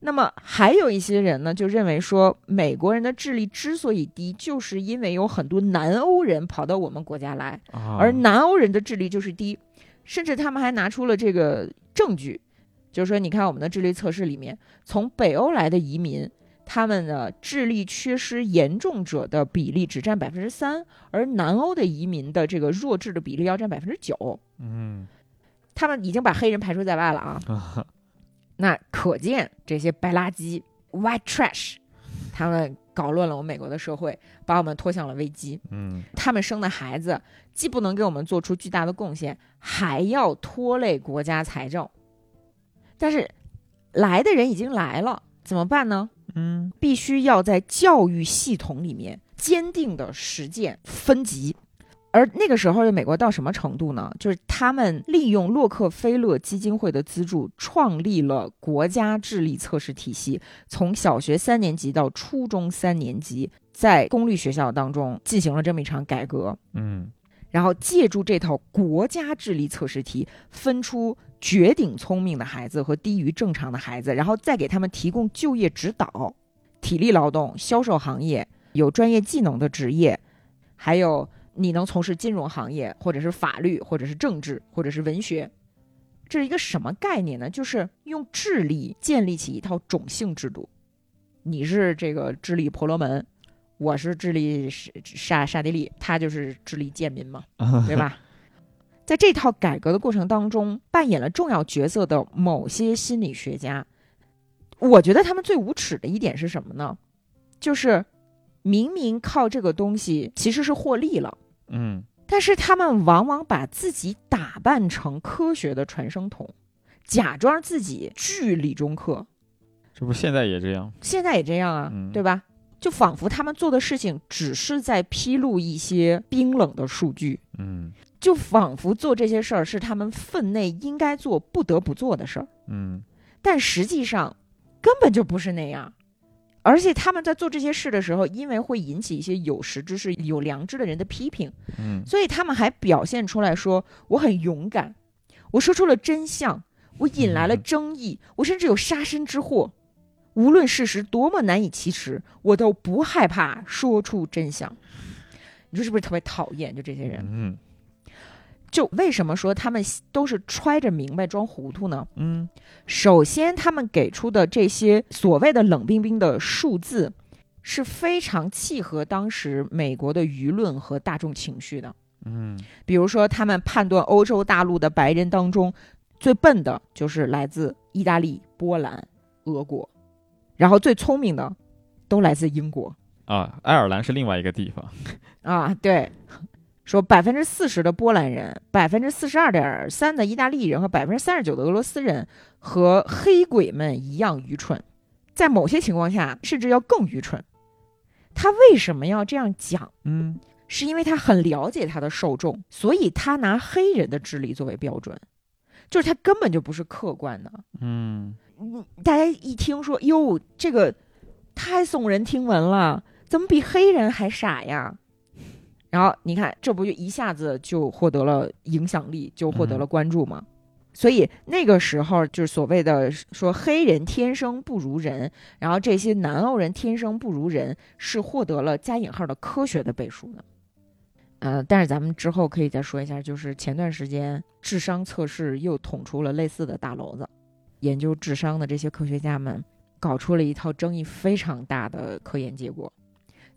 那么还有一些人呢，就认为说美国人的智力之所以低，就是因为有很多南欧人跑到我们国家来，啊而南欧人的智力就是低，甚至他们还拿出了这个证据，就是说，你看我们的智力测试里面，从北欧来的移民，他们的智力缺失严重者的比例只占百分之三，而南欧的移民的这个弱智的比例要占百分之九，嗯他们已经把黑人排除在外了啊。啊那可见这些白垃圾 （white trash），他们搞乱了我们美国的社会，把我们拖向了危机。嗯他们生的孩子既不能给我们做出巨大的贡献，还要拖累国家财政。但是来的人已经来了，怎么办呢？嗯必须要在教育系统里面坚定的实践分级。而那个时候的美国到什么程度呢？就是他们利用洛克菲勒基金会的资助，创立了国家智力测试体系，从小学三年级到初中三年级，在公立学校当中进行了这么一场改革。嗯然后借助这套国家智力测试题，分出绝顶聪明的孩子和低于正常的孩子，然后再给他们提供就业指导、体力劳动、销售行业、有专业技能的职业，还有你能从事金融行业，或者是法律，或者是政治，或者是文学。这是一个什么概念呢？就是用智力建立起一套种姓制度。你是这个智利婆罗门，我是智利沙沙沙地利，他就是智利贱民嘛。对吧？在这套改革的过程当中，扮演了重要角色的某些心理学家，我觉得他们最无耻的一点是什么呢？就是明明靠这个东西其实是获利了，嗯但是他们往往把自己打扮成科学的传声筒，假装自己巨理中客。这不现在也这样？现在也这样啊，嗯对吧？就仿佛他们做的事情只是在披露一些冰冷的数据，嗯就仿佛做这些事儿是他们分内应该做、不得不做的事儿，嗯但实际上根本就不是那样。而且他们在做这些事的时候，因为会引起一些有识之士、有良知的人的批评，嗯所以他们还表现出来说：“我很勇敢，我说出了真相，我引来了争议，我甚至有杀身之祸。无论事实多么难以启齿，我都不害怕说出真相。”你说是不是特别讨厌？就这些人，嗯就为什么说他们都是揣着明白装糊涂呢？嗯首先，他们给出的这些所谓的冷冰冰的数字，是非常契合当时美国的舆论和大众情绪的。嗯比如说，他们判断欧洲大陆的白人当中最笨的就是来自意大利、波兰、俄国，然后最聪明的都来自英国啊，爱尔兰是另外一个地方。啊。对，说百分之四十的波兰人，百分之四十二点三的意大利人和百分之三十九的俄罗斯人和黑鬼们一样愚蠢，在某些情况下甚至要更愚蠢。他为什么要这样讲？嗯是因为他很了解他的受众，所以他拿黑人的智力作为标准，就是他根本就不是客观的。嗯嗯，大家一听说哟，这个太耸人听闻了，怎么比黑人还傻呀？然后你看，这不就一下子就获得了影响力，就获得了关注吗？所以那个时候就是所谓的说黑人天生不如人，然后这些南欧人天生不如人，是获得了加引号的科学的背书的。呃，但是咱们之后可以再说一下，就是前段时间智商测试又捅出了类似的大娄子，研究智商的这些科学家们搞出了一套争议非常大的科研结果，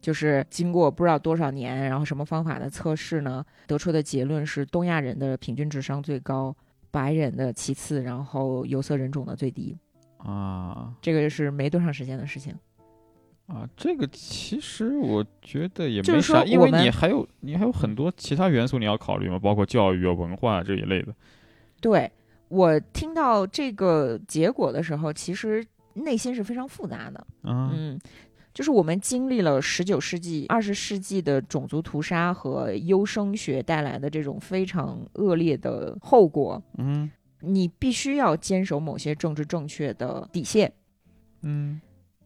就是经过不知道多少年，然后什么方法的测试呢，得出的结论是东亚人的平均智商最高，白人的其次，然后有色人种的最低。啊这个是没多长时间的事情。啊，这个其实我觉得也没啥，因为你还有你还有很多其他元素你要考虑嘛，包括教育啊、文化这一类的。对我听到这个结果的时候，其实内心是非常复杂的。啊嗯，就是我们经历了十九世纪、二十世纪的种族屠杀和优生学带来的这种非常恶劣的后果，嗯你必须要坚守某些政治正确的底线，嗯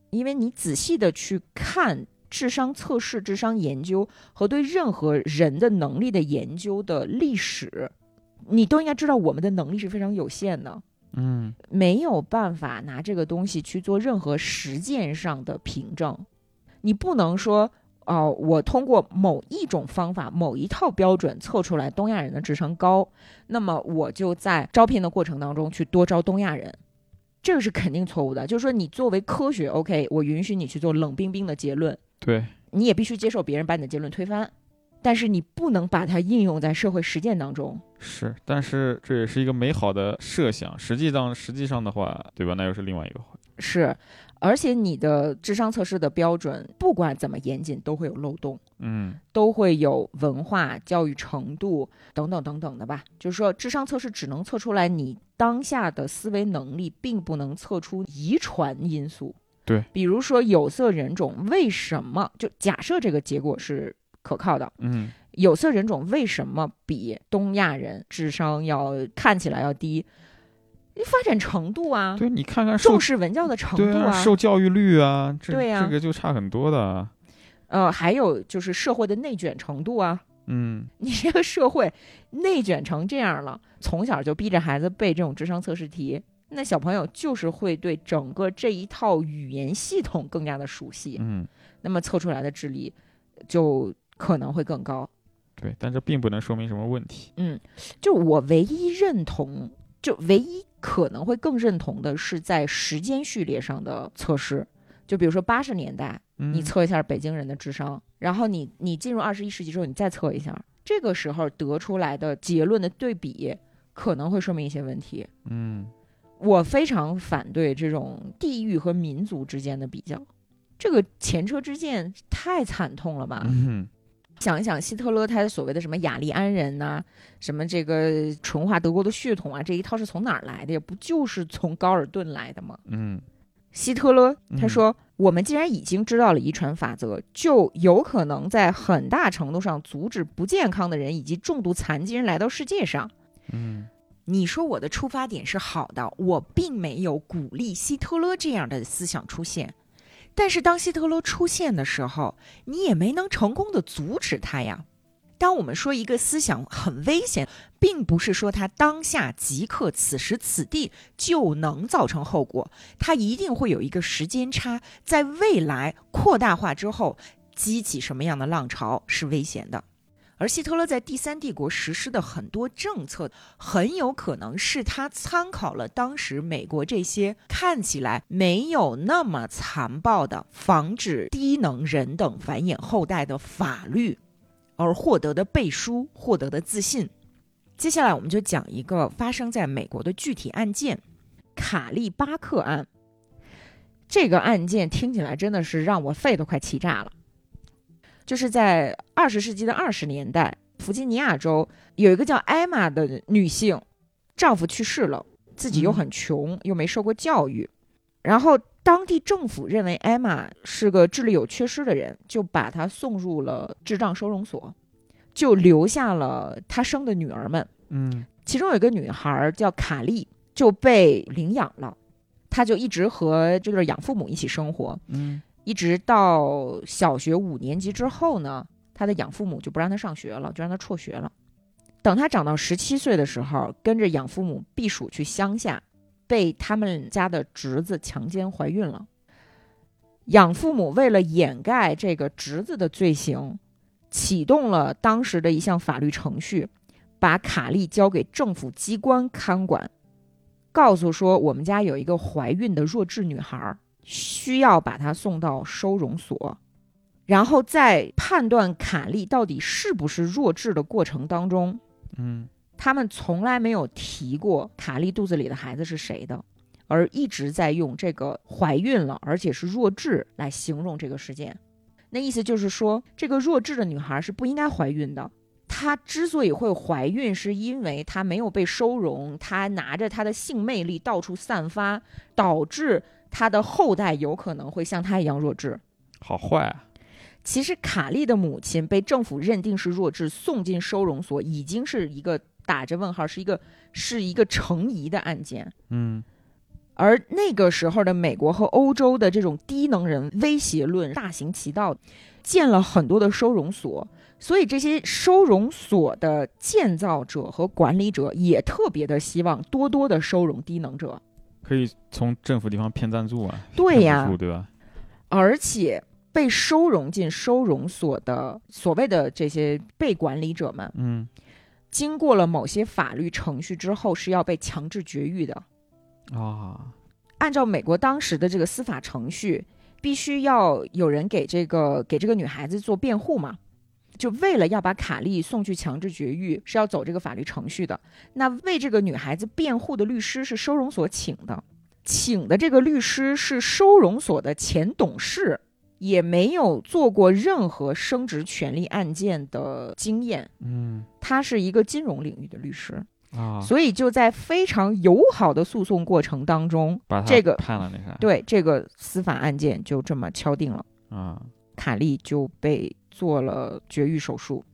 因为你仔细的去看智商测试、智商研究和对任何人的能力的研究的历史，你都应该知道我们的能力是非常有限的。嗯没有办法拿这个东西去做任何实践上的凭证。你不能说哦，我通过某一种方法、某一套标准测出来东亚人的智商高，那么我就在招聘的过程当中去多招东亚人，这个是肯定错误的。就是说，你作为科学，OK，我允许你去做冷冰冰的结论，对，你也必须接受别人把你的结论推翻，但是你不能把它应用在社会实践当中。是，但是这也是一个美好的设想，实际上实际上的话，对吧？那又是另外一个话。是，而且你的智商测试的标准，不管怎么严谨，都会有漏洞，嗯都会有文化、教育程度等等等等的吧。就是说，智商测试只能测出来你当下的思维能力，并不能测出遗传因素。对，比如说有色人种为什么就假设这个结果是可靠的，嗯。有色人种为什么比东亚人智商要看起来要低？发展程度啊，对，你看看受重视文教的程度啊，受教育率啊，这对呀这个就差很多的。啊。呃，还有就是社会的内卷程度啊，嗯。你这个社会内卷成这样了，从小就逼着孩子背这种智商测试题，那小朋友就是会对整个这一套语言系统更加的熟悉，嗯，那么测出来的智力就可能会更高。对，但这并不能说明什么问题。嗯，就我唯一认同，就唯一可能会更认同的是在时间序列上的测试。就比如说八十年代，嗯你测一下北京人的智商，然后你你进入二十一世纪之后，你再测一下，这个时候得出来的结论的对比可能会说明一些问题。嗯我非常反对这种地域和民族之间的比较，这个前车之鉴太惨痛了吧？嗯想一想，希特勒他所谓的什么雅利安人呐、什么这个纯化德国的血统啊，这一套是从哪儿来的呀？不就是从高尔顿来的吗？嗯希特勒他嗯说：“我们既然已经知道了遗传法则，就有可能在很大程度上阻止不健康的人以及重度残疾人来到世界上。”嗯你说我的出发点是好的，我并没有鼓励希特勒这样的思想出现。但是当希特勒出现的时候，你也没能成功的阻止他呀。当我们说一个思想很危险，并不是说它当下即刻此时此地就能造成后果，它一定会有一个时间差，在未来扩大化之后，激起什么样的浪潮是危险的。而希特勒在第三帝国实施的很多政策，很有可能是他参考了当时美国这些看起来没有那么残暴的防止低能人等繁衍后代的法律，而获得的背书，获得的自信。接下来我们就讲一个发生在美国的具体案件——卡利巴克案。这个案件听起来真的是让我肺都快气炸了。就是在二十世纪的二十年代，弗吉尼亚州有一个叫艾玛的女性，丈夫去世了，自己又很穷，又没受过教育，然后当地政府认为艾玛是个智力有缺失的人，就把她送入了智障收容所，就留下了她生的女儿们。嗯其中有一个女孩叫卡莉，就被领养了，她就一直和这对养父母一起生活。嗯一直到小学五年级之后呢，他的养父母就不让他上学了，就让他辍学了。等他长到十七岁的时候，跟着养父母避暑去乡下，被他们家的侄子强奸怀孕了。养父母为了掩盖这个侄子的罪行，启动了当时的一项法律程序，把卡莉交给政府机关看管，告诉说我们家有一个怀孕的弱智女孩儿。需要把她送到收容所，然后在判断卡莉到底是不是弱智的过程当中，嗯他们从来没有提过卡莉肚子里的孩子是谁的，而一直在用这个怀孕了而且是弱智来形容这个事件。那意思就是说，这个弱智的女孩是不应该怀孕的。她之所以会怀孕，是因为她没有被收容，她拿着她的性魅力到处散发，导致。他的后代有可能会像他一样弱智，好坏啊！其实卡利的母亲被政府认定是弱智，送进收容所，已经是一个打着问号，是一个是一个成疑的案件。嗯，而那个时候的美国和欧洲的这种低能人威胁论大行其道，建了很多的收容所，所以这些收容所的建造者和管理者也特别的希望多多的收容低能者，可以从政府地方骗赞助啊，对呀对吧？而且被收容进收容所的所谓的这些被管理者们，嗯经过了某些法律程序之后，是要被强制绝育的。啊，按照美国当时的这个司法程序，必须要有人给这个给这个女孩子做辩护嘛。就为了要把卡利送去强制绝育，是要走这个法律程序的。那为这个女孩子辩护的律师是收容所请的，请的这个律师是收容所的前董事，也没有做过任何生殖权利案件的经验。嗯。他是一个金融领域的律师，啊，所以就在非常友好的诉讼过程当中，把这个判了那啥，对这个司法案件就这么敲定了，啊，卡利就被做了绝育手术，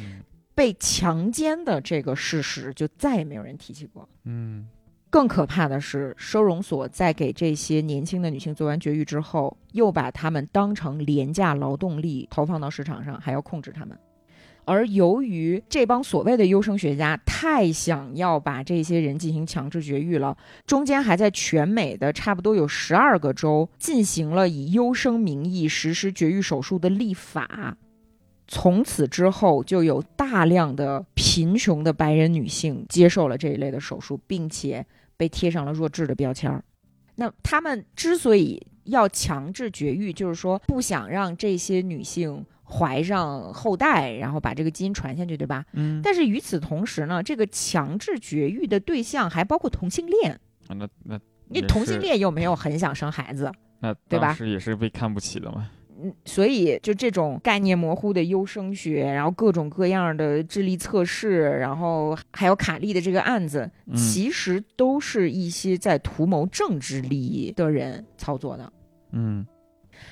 嗯被强奸的这个事实就再也没有人提起过。嗯更可怕的是，收容所在给这些年轻的女性做完绝育之后，又把她们当成廉价劳动力投放到市场上，还要控制她们。而由于这帮所谓的优生学家太想要把这些人进行强制绝育了，中间还在全美的差不多有十二个州进行了以优生名义实施绝育手术的立法。从此之后，就有大量的贫穷的白人女性接受了这一类的手术，并且被贴上了弱智的标签儿。那他们之所以要强制绝育，就是说不想让这些女性怀上后代，然后把这个基因传下去，对吧？嗯，但是与此同时呢，这个强制绝育的对象还包括同性恋。啊那那你同性恋有没有很想生孩子，那对吧是也是被看不起的嘛，嗯，所以就这种概念模糊的优生学，然后各种各样的智力测试，然后还有卡利的这个案子，嗯其实都是一些在图谋政治利益的人操作的。嗯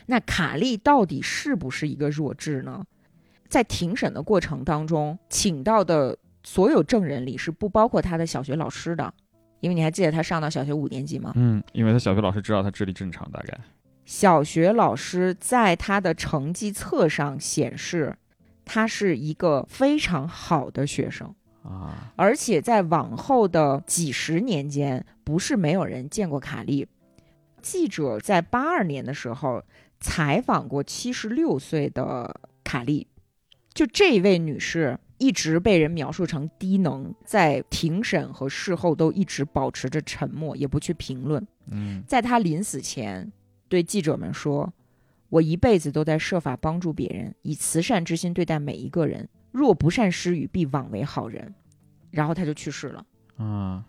那卡利到底是不是一个弱智呢？在庭审的过程当中，请到的所有证人里是不包括他的小学老师的，因为你还记得他上到小学五年级吗？嗯，因为他小学老师知道他智力正常，大概小学老师在他的成绩册上显示，他是一个非常好的学生，啊，而且在往后的几十年间，不是没有人见过卡利。记者在八二年的时候采访过七十六岁的卡利，就这位女士一直被人描述成低能，在庭审和事后都一直保持着沉默，也不去评论。嗯在她临死前对记者们说：“我一辈子都在设法帮助别人，以慈善之心对待每一个人。若不善施与，必枉为好人。”然后她就去世了。啊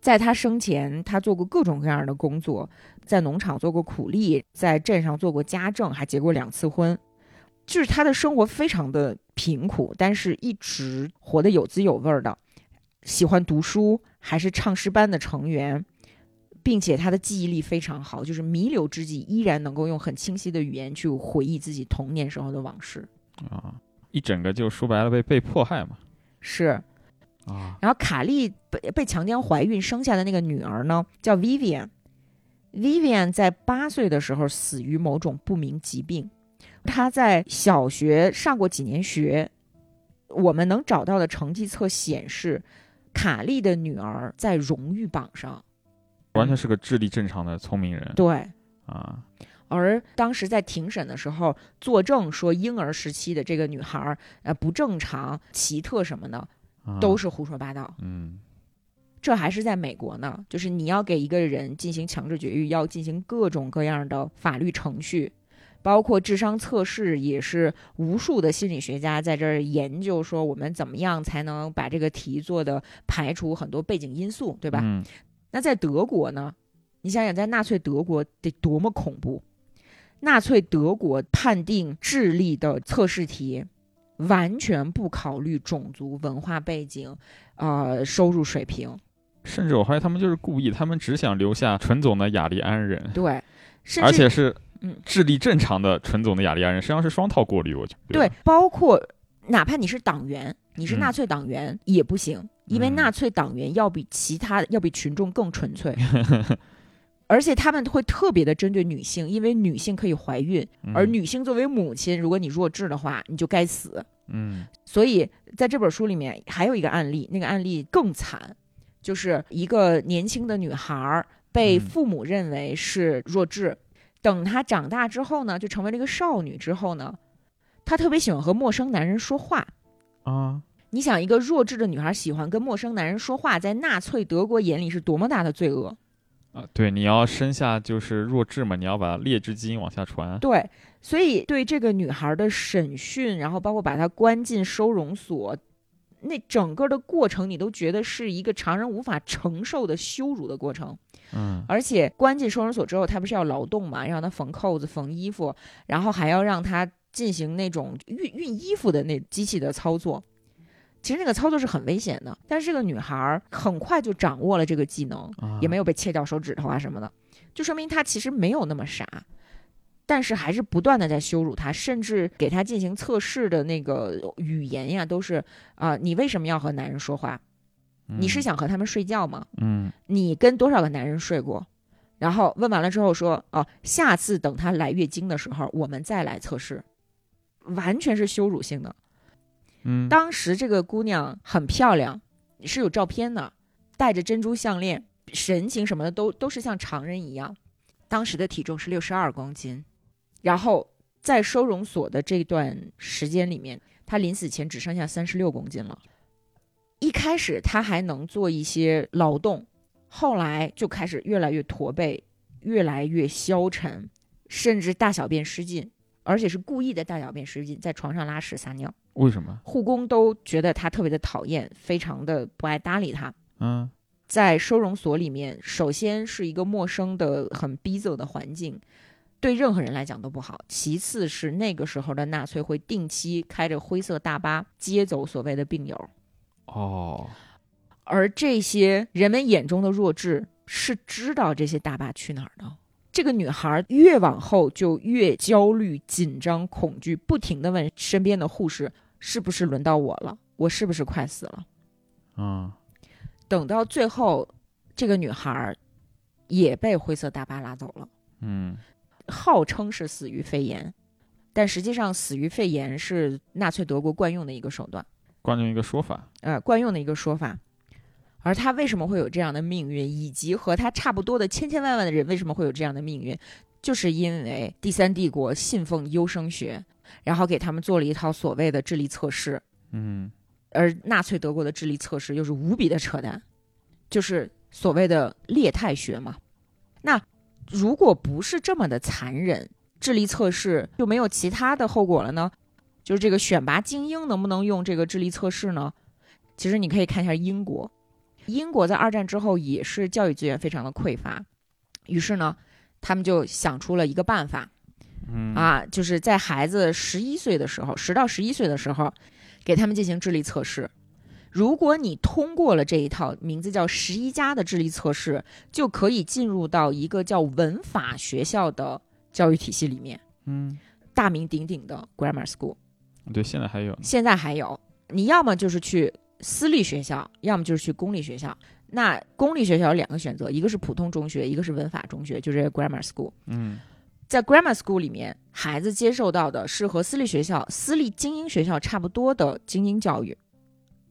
在他生前，他做过各种各样的工作，在农场做过苦力，在镇上做过家政，还结过两次婚。就是他的生活非常的贫苦，但是一直活得有滋有味儿的，喜欢读书，还是唱诗班的成员，并且他的记忆力非常好，就是弥留之际依然能够用很清晰的语言去回忆自己童年时候的往事。啊，一整个就说白了被被迫害嘛，是，啊然后卡莉被被强奸怀孕生下的那个女儿呢，叫 Vivian。Vivian 在八岁的时候死于某种不明疾病。她在小学上过几年学，我们能找到的成绩册显示，卡莉的女儿在荣誉榜上。完全是个智力正常的聪明人对，啊，而当时在庭审的时候，作证说婴儿时期的这个女孩，呃，不正常、奇特什么的，啊都是胡说八道。嗯这还是在美国呢，就是你要给一个人进行强制绝育，要进行各种各样的法律程序，包括智商测试，也是无数的心理学家在这儿研究说我们怎么样才能把这个题做的排除很多背景因素，对吧？嗯那在德国呢，你想想，在纳粹德国得多么恐怖！纳粹德国判定智力的测试题，完全不考虑种族、文化背景，呃，收入水平。甚至我怀疑他们就是故意，他们只想留下纯种的雅利安人，对，甚至而且是嗯。智力正常的纯种的雅利安人，实际上是双套过滤，我觉得。对，包括哪怕你是党员，你是嗯纳粹党员、也不行，因为嗯。纳粹党员要比其他要比群众更纯粹，而且他们会特别的针对女性，因为女性可以怀孕，嗯而女性作为母亲，如果你弱智的话，你就该死。嗯所以在这本书里面还有一个案例，那个案例更惨，就是一个年轻的女孩儿被嗯父母认为是弱智，等她长大之后呢，就成为了一个少女之后呢，她特别喜欢和陌生男人说话。啊，你想，一个弱智的女孩喜欢跟陌生男人说话，在纳粹德国眼里是多么大的罪恶？啊，对，你要生下就是弱智嘛，你要把劣质基因往下传。对，所以对这个女孩的审讯，然后包括把她关进收容所，那整个的过程，你都觉得是一个常人无法承受的羞辱的过程。嗯而且关进收容所之后，她不是要劳动嘛，让她缝扣子、缝衣服，然后还要让她进行那种熨熨衣服的那机器的操作。其实那个操作是很危险的，但是这个女孩儿很快就掌握了这个技能，啊也没有被切掉手指头啊什么的，就说明她其实没有那么傻，但是还是不断的在羞辱她，甚至给她进行测试的那个语言呀，都是啊、你为什么要和男人说话？你是嗯想和他们睡觉吗？嗯你跟多少个男人睡过？然后问完了之后说，哦，下次等她来月经的时候，我们再来测试，完全是羞辱性的。嗯，当时这个姑娘很漂亮，是有照片的，戴着珍珠项链，神情什么的都都是像常人一样。当时的体重是六十二公斤，然后在收容所的这段时间里面，她临死前只剩下三十六公斤了。一开始她还能做一些劳动，后来就开始越来越驼背，越来越消沉，甚至大小便失禁，而且是故意的大小便失禁，在床上拉屎撒尿。为什么？护工都觉得他特别的讨厌，非常的不爱搭理他。嗯在收容所里面，首先是一个陌生的、很逼仄的环境，对任何人来讲都不好。其次是那个时候的纳粹会定期开着灰色大巴接走所谓的病友，哦，而这些人们眼中的弱智是知道这些大巴去哪儿的。这个女孩越往后就越焦虑、紧张、恐惧，不停地问身边的护士：“是不是轮到我了？我是不是快死了？”嗯等到最后，这个女孩也被灰色大巴拉走了，嗯号称是死于肺炎，但实际上死于肺炎是纳粹德国惯用的一个手段，惯用一个说法。呃，惯用的一个说法。而他为什么会有这样的命运，以及和他差不多的千千万万的人为什么会有这样的命运，就是因为第三帝国信奉优生学，然后给他们做了一套所谓的智力测试，嗯而纳粹德国的智力测试又是无比的扯淡，就是所谓的劣态学嘛。那如果不是这么的残忍，智力测试就没有其他的后果了呢？就是这个选拔精英能不能用这个智力测试呢？其实你可以看一下英国，英国在二战之后也是教育资源非常的匮乏，于是呢，他们就想出了一个办法，嗯啊，就是在孩子十一岁的时候，十到十一岁的时候，给他们进行智力测试。如果你通过了这一套名字叫“十一加”的智力测试，就可以进入到一个叫文法学校的教育体系里面，嗯，大名鼎鼎的 Grammar School。对，现在还有。现在还有，你要么就是去私立学校，要么就是去公立学校。那公立学校有两个选择，一个是普通中学，一个是文法中学，就是 Grammar School。嗯在 grammar school 里面，孩子接受到的是和私立学校、私立精英学校差不多的精英教育，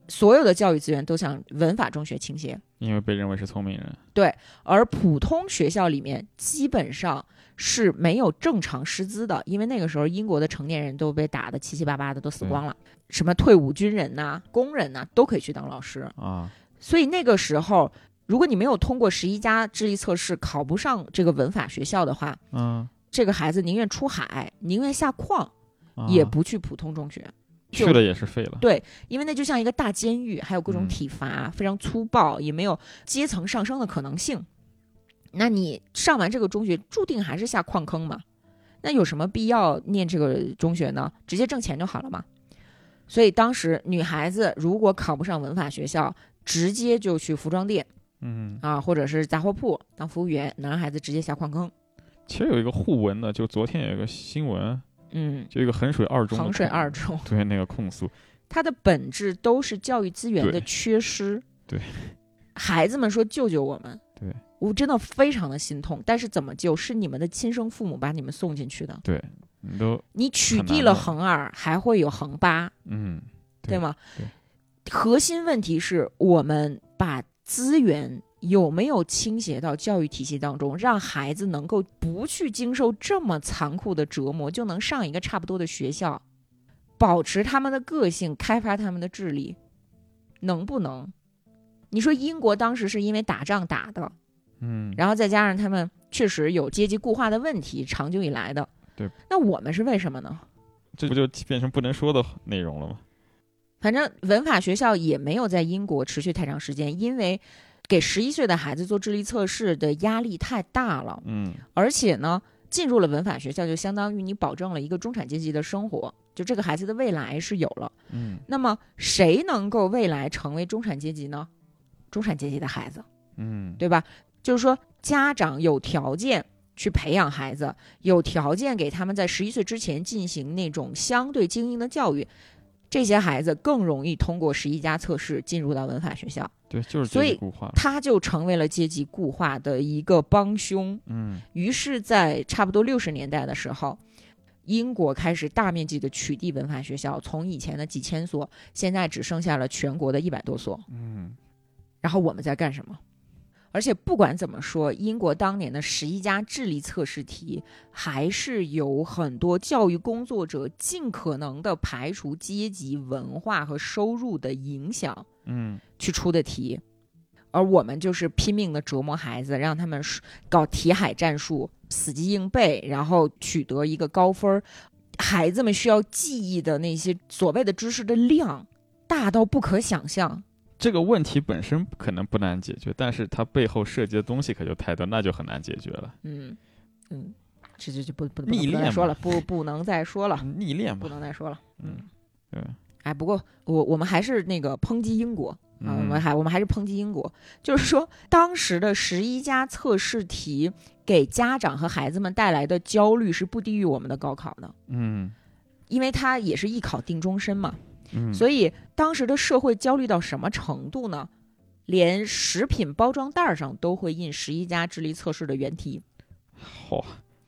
所有的教育资源都向文法中学倾斜，因为被认为是聪明人。对而普通学校里面基本上是没有正常师资的，因为那个时候英国的成年人都被打得七七八八的，都死光了，什么退伍军人呐、工人呐、都可以去当老师，啊，所以那个时候。如果你没有通过十一家智力测试，考不上这个文法学校的话，嗯，这个孩子宁愿出海，宁愿下矿，啊也不去普通中学，去了也是废了。对，因为那就像一个大监狱，还有各种嗯体罚，非常粗暴，也没有阶层上升的可能性。那你上完这个中学，注定还是下矿坑嘛？那有什么必要念这个中学呢？直接挣钱就好了嘛。所以当时女孩子如果考不上文法学校，直接就去服装店嗯，啊，或者是杂货铺当服务员，男孩子直接下矿坑。其实有一个互文的，就昨天有一个新闻，嗯，就一个衡水二中衡水二中。对那个控诉，它的本质都是教育资源的缺失。对，孩子们说救救我们。对，我真的非常的心痛。但是怎么救？是你们的亲生父母把你们送进去的。对，你都你取缔了的横二，还会有横八，嗯，对吗？对核心问题是我们把资源有没有倾斜到教育体系当中，让孩子能够不去经受这么残酷的折磨，就能上一个差不多的学校，保持他们的个性，开发他们的智力，能不能？你说英国当时是因为打仗打的，嗯，然后再加上他们确实有阶级固化的问题，长久以来的。对，那我们是为什么呢？这不就变成不能说的内容了吗？反正文法学校也没有在英国持续太长时间，因为给十一岁的孩子做智力测试的压力太大了，嗯而且呢，进入了文法学校就相当于你保证了一个中产阶级的生活，就这个孩子的未来是有了。嗯那么谁能够未来成为中产阶级呢？中产阶级的孩子，嗯，对吧？就是说，家长有条件去培养孩子，有条件给他们在十一岁之前进行那种相对精英的教育，这些孩子更容易通过十一加测试进入到文法学校，对，就是所以。他就成为了阶级固化的一个帮凶。嗯于是，在差不多六十年代的时候，英国开始大面积的取缔文法学校，从以前的几千所，现在只剩下了全国的一百多所。嗯然后我们在干什么？而且不管怎么说，英国当年的十一家智力测试题，还是有很多教育工作者尽可能的排除阶级、文化和收入的影响嗯去出的题，而我们就是拼命的折磨孩子，让他们搞题海战术，死记硬背，然后取得一个高分儿。孩子们需要记忆的那些所谓的知识的量大到不可想象。这个问题本身可能不难解决，但是它背后涉及的东西可就太多，那就很难解决了。嗯嗯，这这就不不不逆恋嘛。能再说了，不不能再说了，逆恋不，能再说了。嗯，对，哎，不过我我们还是那个抨击英国啊，我们嗯还我们还是抨击英国，就是说当时的十一家测试题给家长和孩子们带来的焦虑是不低于我们的高考的，嗯。因为它也是一考定终身嘛，嗯，所以当时的社会焦虑到什么程度呢？连食品包装袋上都会印十一家智力测试的原题。嚯、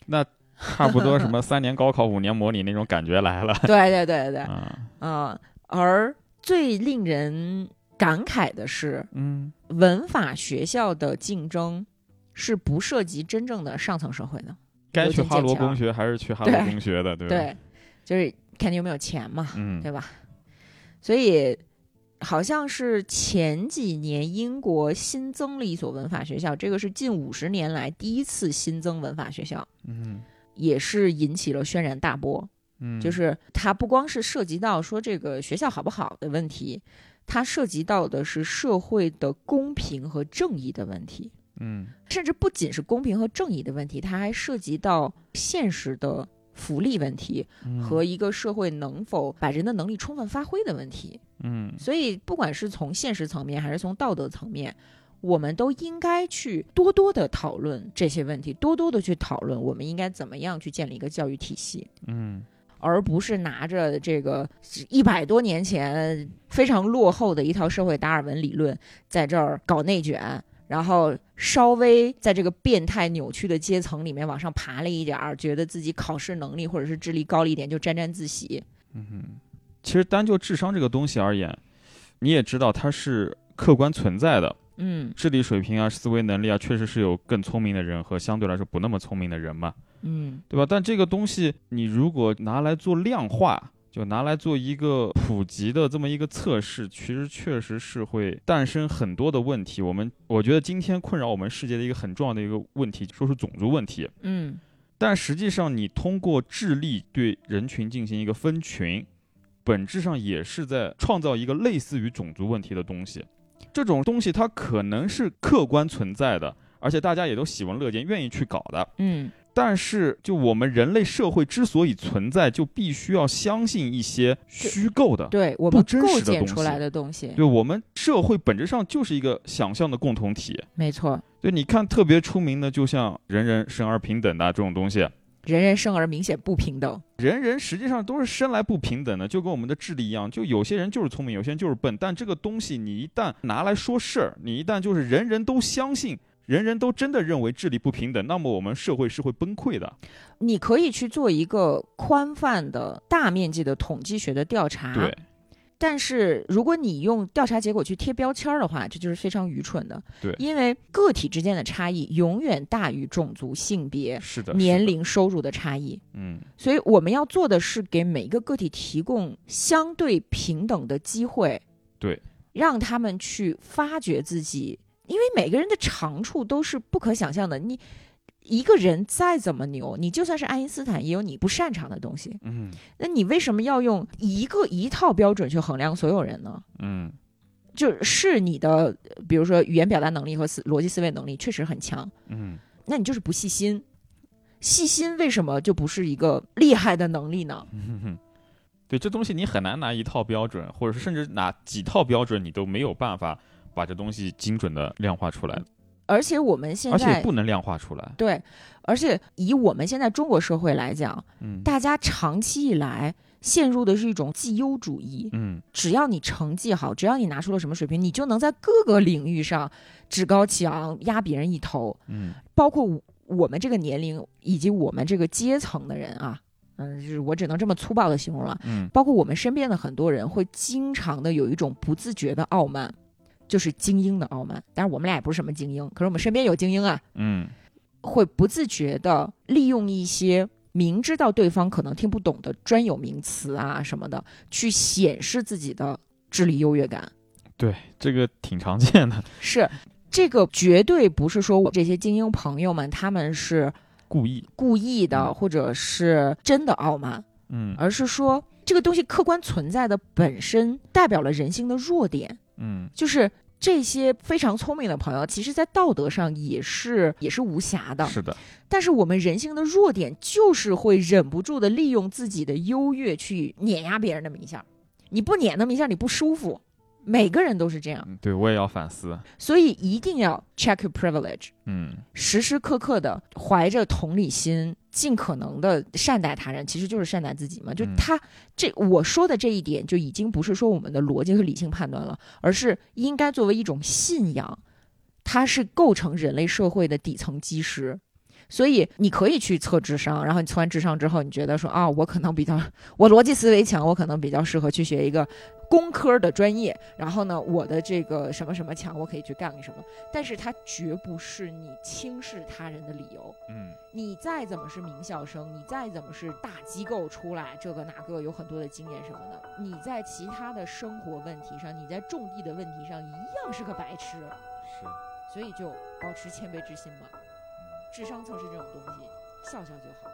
那差不多什么三年高考五年模拟那种感觉来了。对对对对，啊，啊、而最令人感慨的是，嗯文法学校的竞争是不涉及真正的上层社会的。该去哈罗公学还是去哈罗公学的，对吧？对，就是看你有没有钱嘛，嗯对吧？所以好像是前几年英国新增了一所文法学校，这个是近五十年来第一次新增文法学校，嗯。也是引起了轩然大波。嗯，就是它不光是涉及到说这个学校好不好的问题，它涉及到的是社会的公平和正义的问题，嗯。甚至不仅是公平和正义的问题，它还涉及到现实的福利问题嗯和一个社会能否把人的能力充分发挥的问题。嗯所以，不管是从现实层面还是从道德层面，我们都应该去多多的讨论这些问题，多多的去讨论我们应该怎么样去建立一个教育体系。嗯而不是拿着这个一百多年前非常落后的一套社会达尔文理论，在这儿搞内卷，然后稍微在这个变态扭曲的阶层里面往上爬了一点儿，觉得自己考试能力或者是智力高了一点就沾沾自喜。嗯哼，其实单就智商这个东西而言，你也知道它是客观存在的，嗯智力水平啊、思维能力啊，确实是有更聪明的人和相对来说不那么聪明的人嘛，嗯对吧？但这个东西你如果拿来做量化，就拿来做一个普及的这么一个测试，其实确实是会诞生很多的问题。我们我觉得今天困扰我们世界的一个很重要的一个问题，说是种族问题。嗯但实际上，你通过智力对人群进行一个分群，本质上也是在创造一个类似于种族问题的东西。这种东西它可能是客观存在的，而且大家也都喜闻乐见，愿意去搞的。嗯但是，就我们人类社会之所以存在，就必须要相信一些虚构的。对我们不真构实的东西，对我们社会本质上就是一个想象的共同体。没错，对，你看特别出名的，就像人人生而平等的这种东西，人人生而明显不平等。人人实际上都是生来不平等的，就跟我们的智力一样，就有些人就是聪明，有些人就是笨。但这个东西你一旦拿来说事儿，你一旦就是人人都相信，人人都真的认为智力不平等，那么我们社会是会崩溃的。你可以去做一个宽泛的大面积的统计学的调查，对，但是如果你用调查结果去贴标签儿的话，这就是非常愚蠢的。对因为个体之间的差异永远大于种族、性别、是的，年，龄、收入的差异。嗯，所以我们要做的是给每一个个体提供相对平等的机会，对，让他们去发掘自己，因为每个人的长处都是不可想象的。你一个人再怎么牛，你就算是爱因斯坦，也有你不擅长的东西。嗯那你为什么要用一个一套标准去衡量所有人呢？嗯，就是你的，比如说语言表达能力和思逻辑思维能力确实很强，嗯，那你就是不细心。细心为什么就不是一个厉害的能力呢？嗯哼，对，这东西你很难拿一套标准，或者是甚至拿几套标准，你都没有办法把这东西精准的量化出来，而且我们现而且在不能量化出来。对，而且以我们现在中国社会来讲，嗯大家长期以来陷入的是一种绩优主义。嗯，只要你成绩好，只要你拿出了什么水平，你就能在各个领域上趾高气昂，压别人一头。嗯包括我我们这个年龄以及我们这个阶层的人啊，嗯，就是我只能这么粗暴的形容了。嗯包括我们身边的很多人会经常的有一种不自觉的傲慢，就是精英的傲慢。当然我们俩也不是什么精英，可是我们身边有精英啊，嗯会不自觉的利用一些明知道对方可能听不懂的专有名词啊什么的，去显示自己的智力优越感。对，这个挺常见的，是这个绝对不是说我这些精英朋友们他们是故意。故意的，嗯或者是真的傲慢，嗯而是说这个东西客观存在的本身代表了人性的弱点，嗯就是。这些非常聪明的朋友，其实，在道德上也是也是无瑕的。是的，但是我们人性的弱点就是会忍不住的利用自己的优越去碾压别人的名下。你不碾那么一下，你不舒服。每个人都是这样，嗯对我也要反思。所以一定要 check your privilege，嗯时时刻刻的怀着同理心，尽可能的善待他人，其实就是善待自己嘛。就嗯他这我说的这一点，就已经不是说我们的逻辑和理性判断了，而是应该作为一种信仰，它是构成人类社会的底层基石。所以你可以去测智商，然后你测完智商之后，你觉得说啊，我可能比较 我逻辑思维强，我可能比较适合去学一个工科的专业。然后呢，我的这个什么什么强，我可以去干个什么。但是它绝不是你轻视他人的理由。嗯你再怎么是名校生，你再怎么是大机构出来，这个哪个有很多的经验什么的，你在其他的生活问题上，你在种地的问题上一样是个白痴。是。所以就保持谦卑之心嘛。智商测试这种东西，笑笑就好。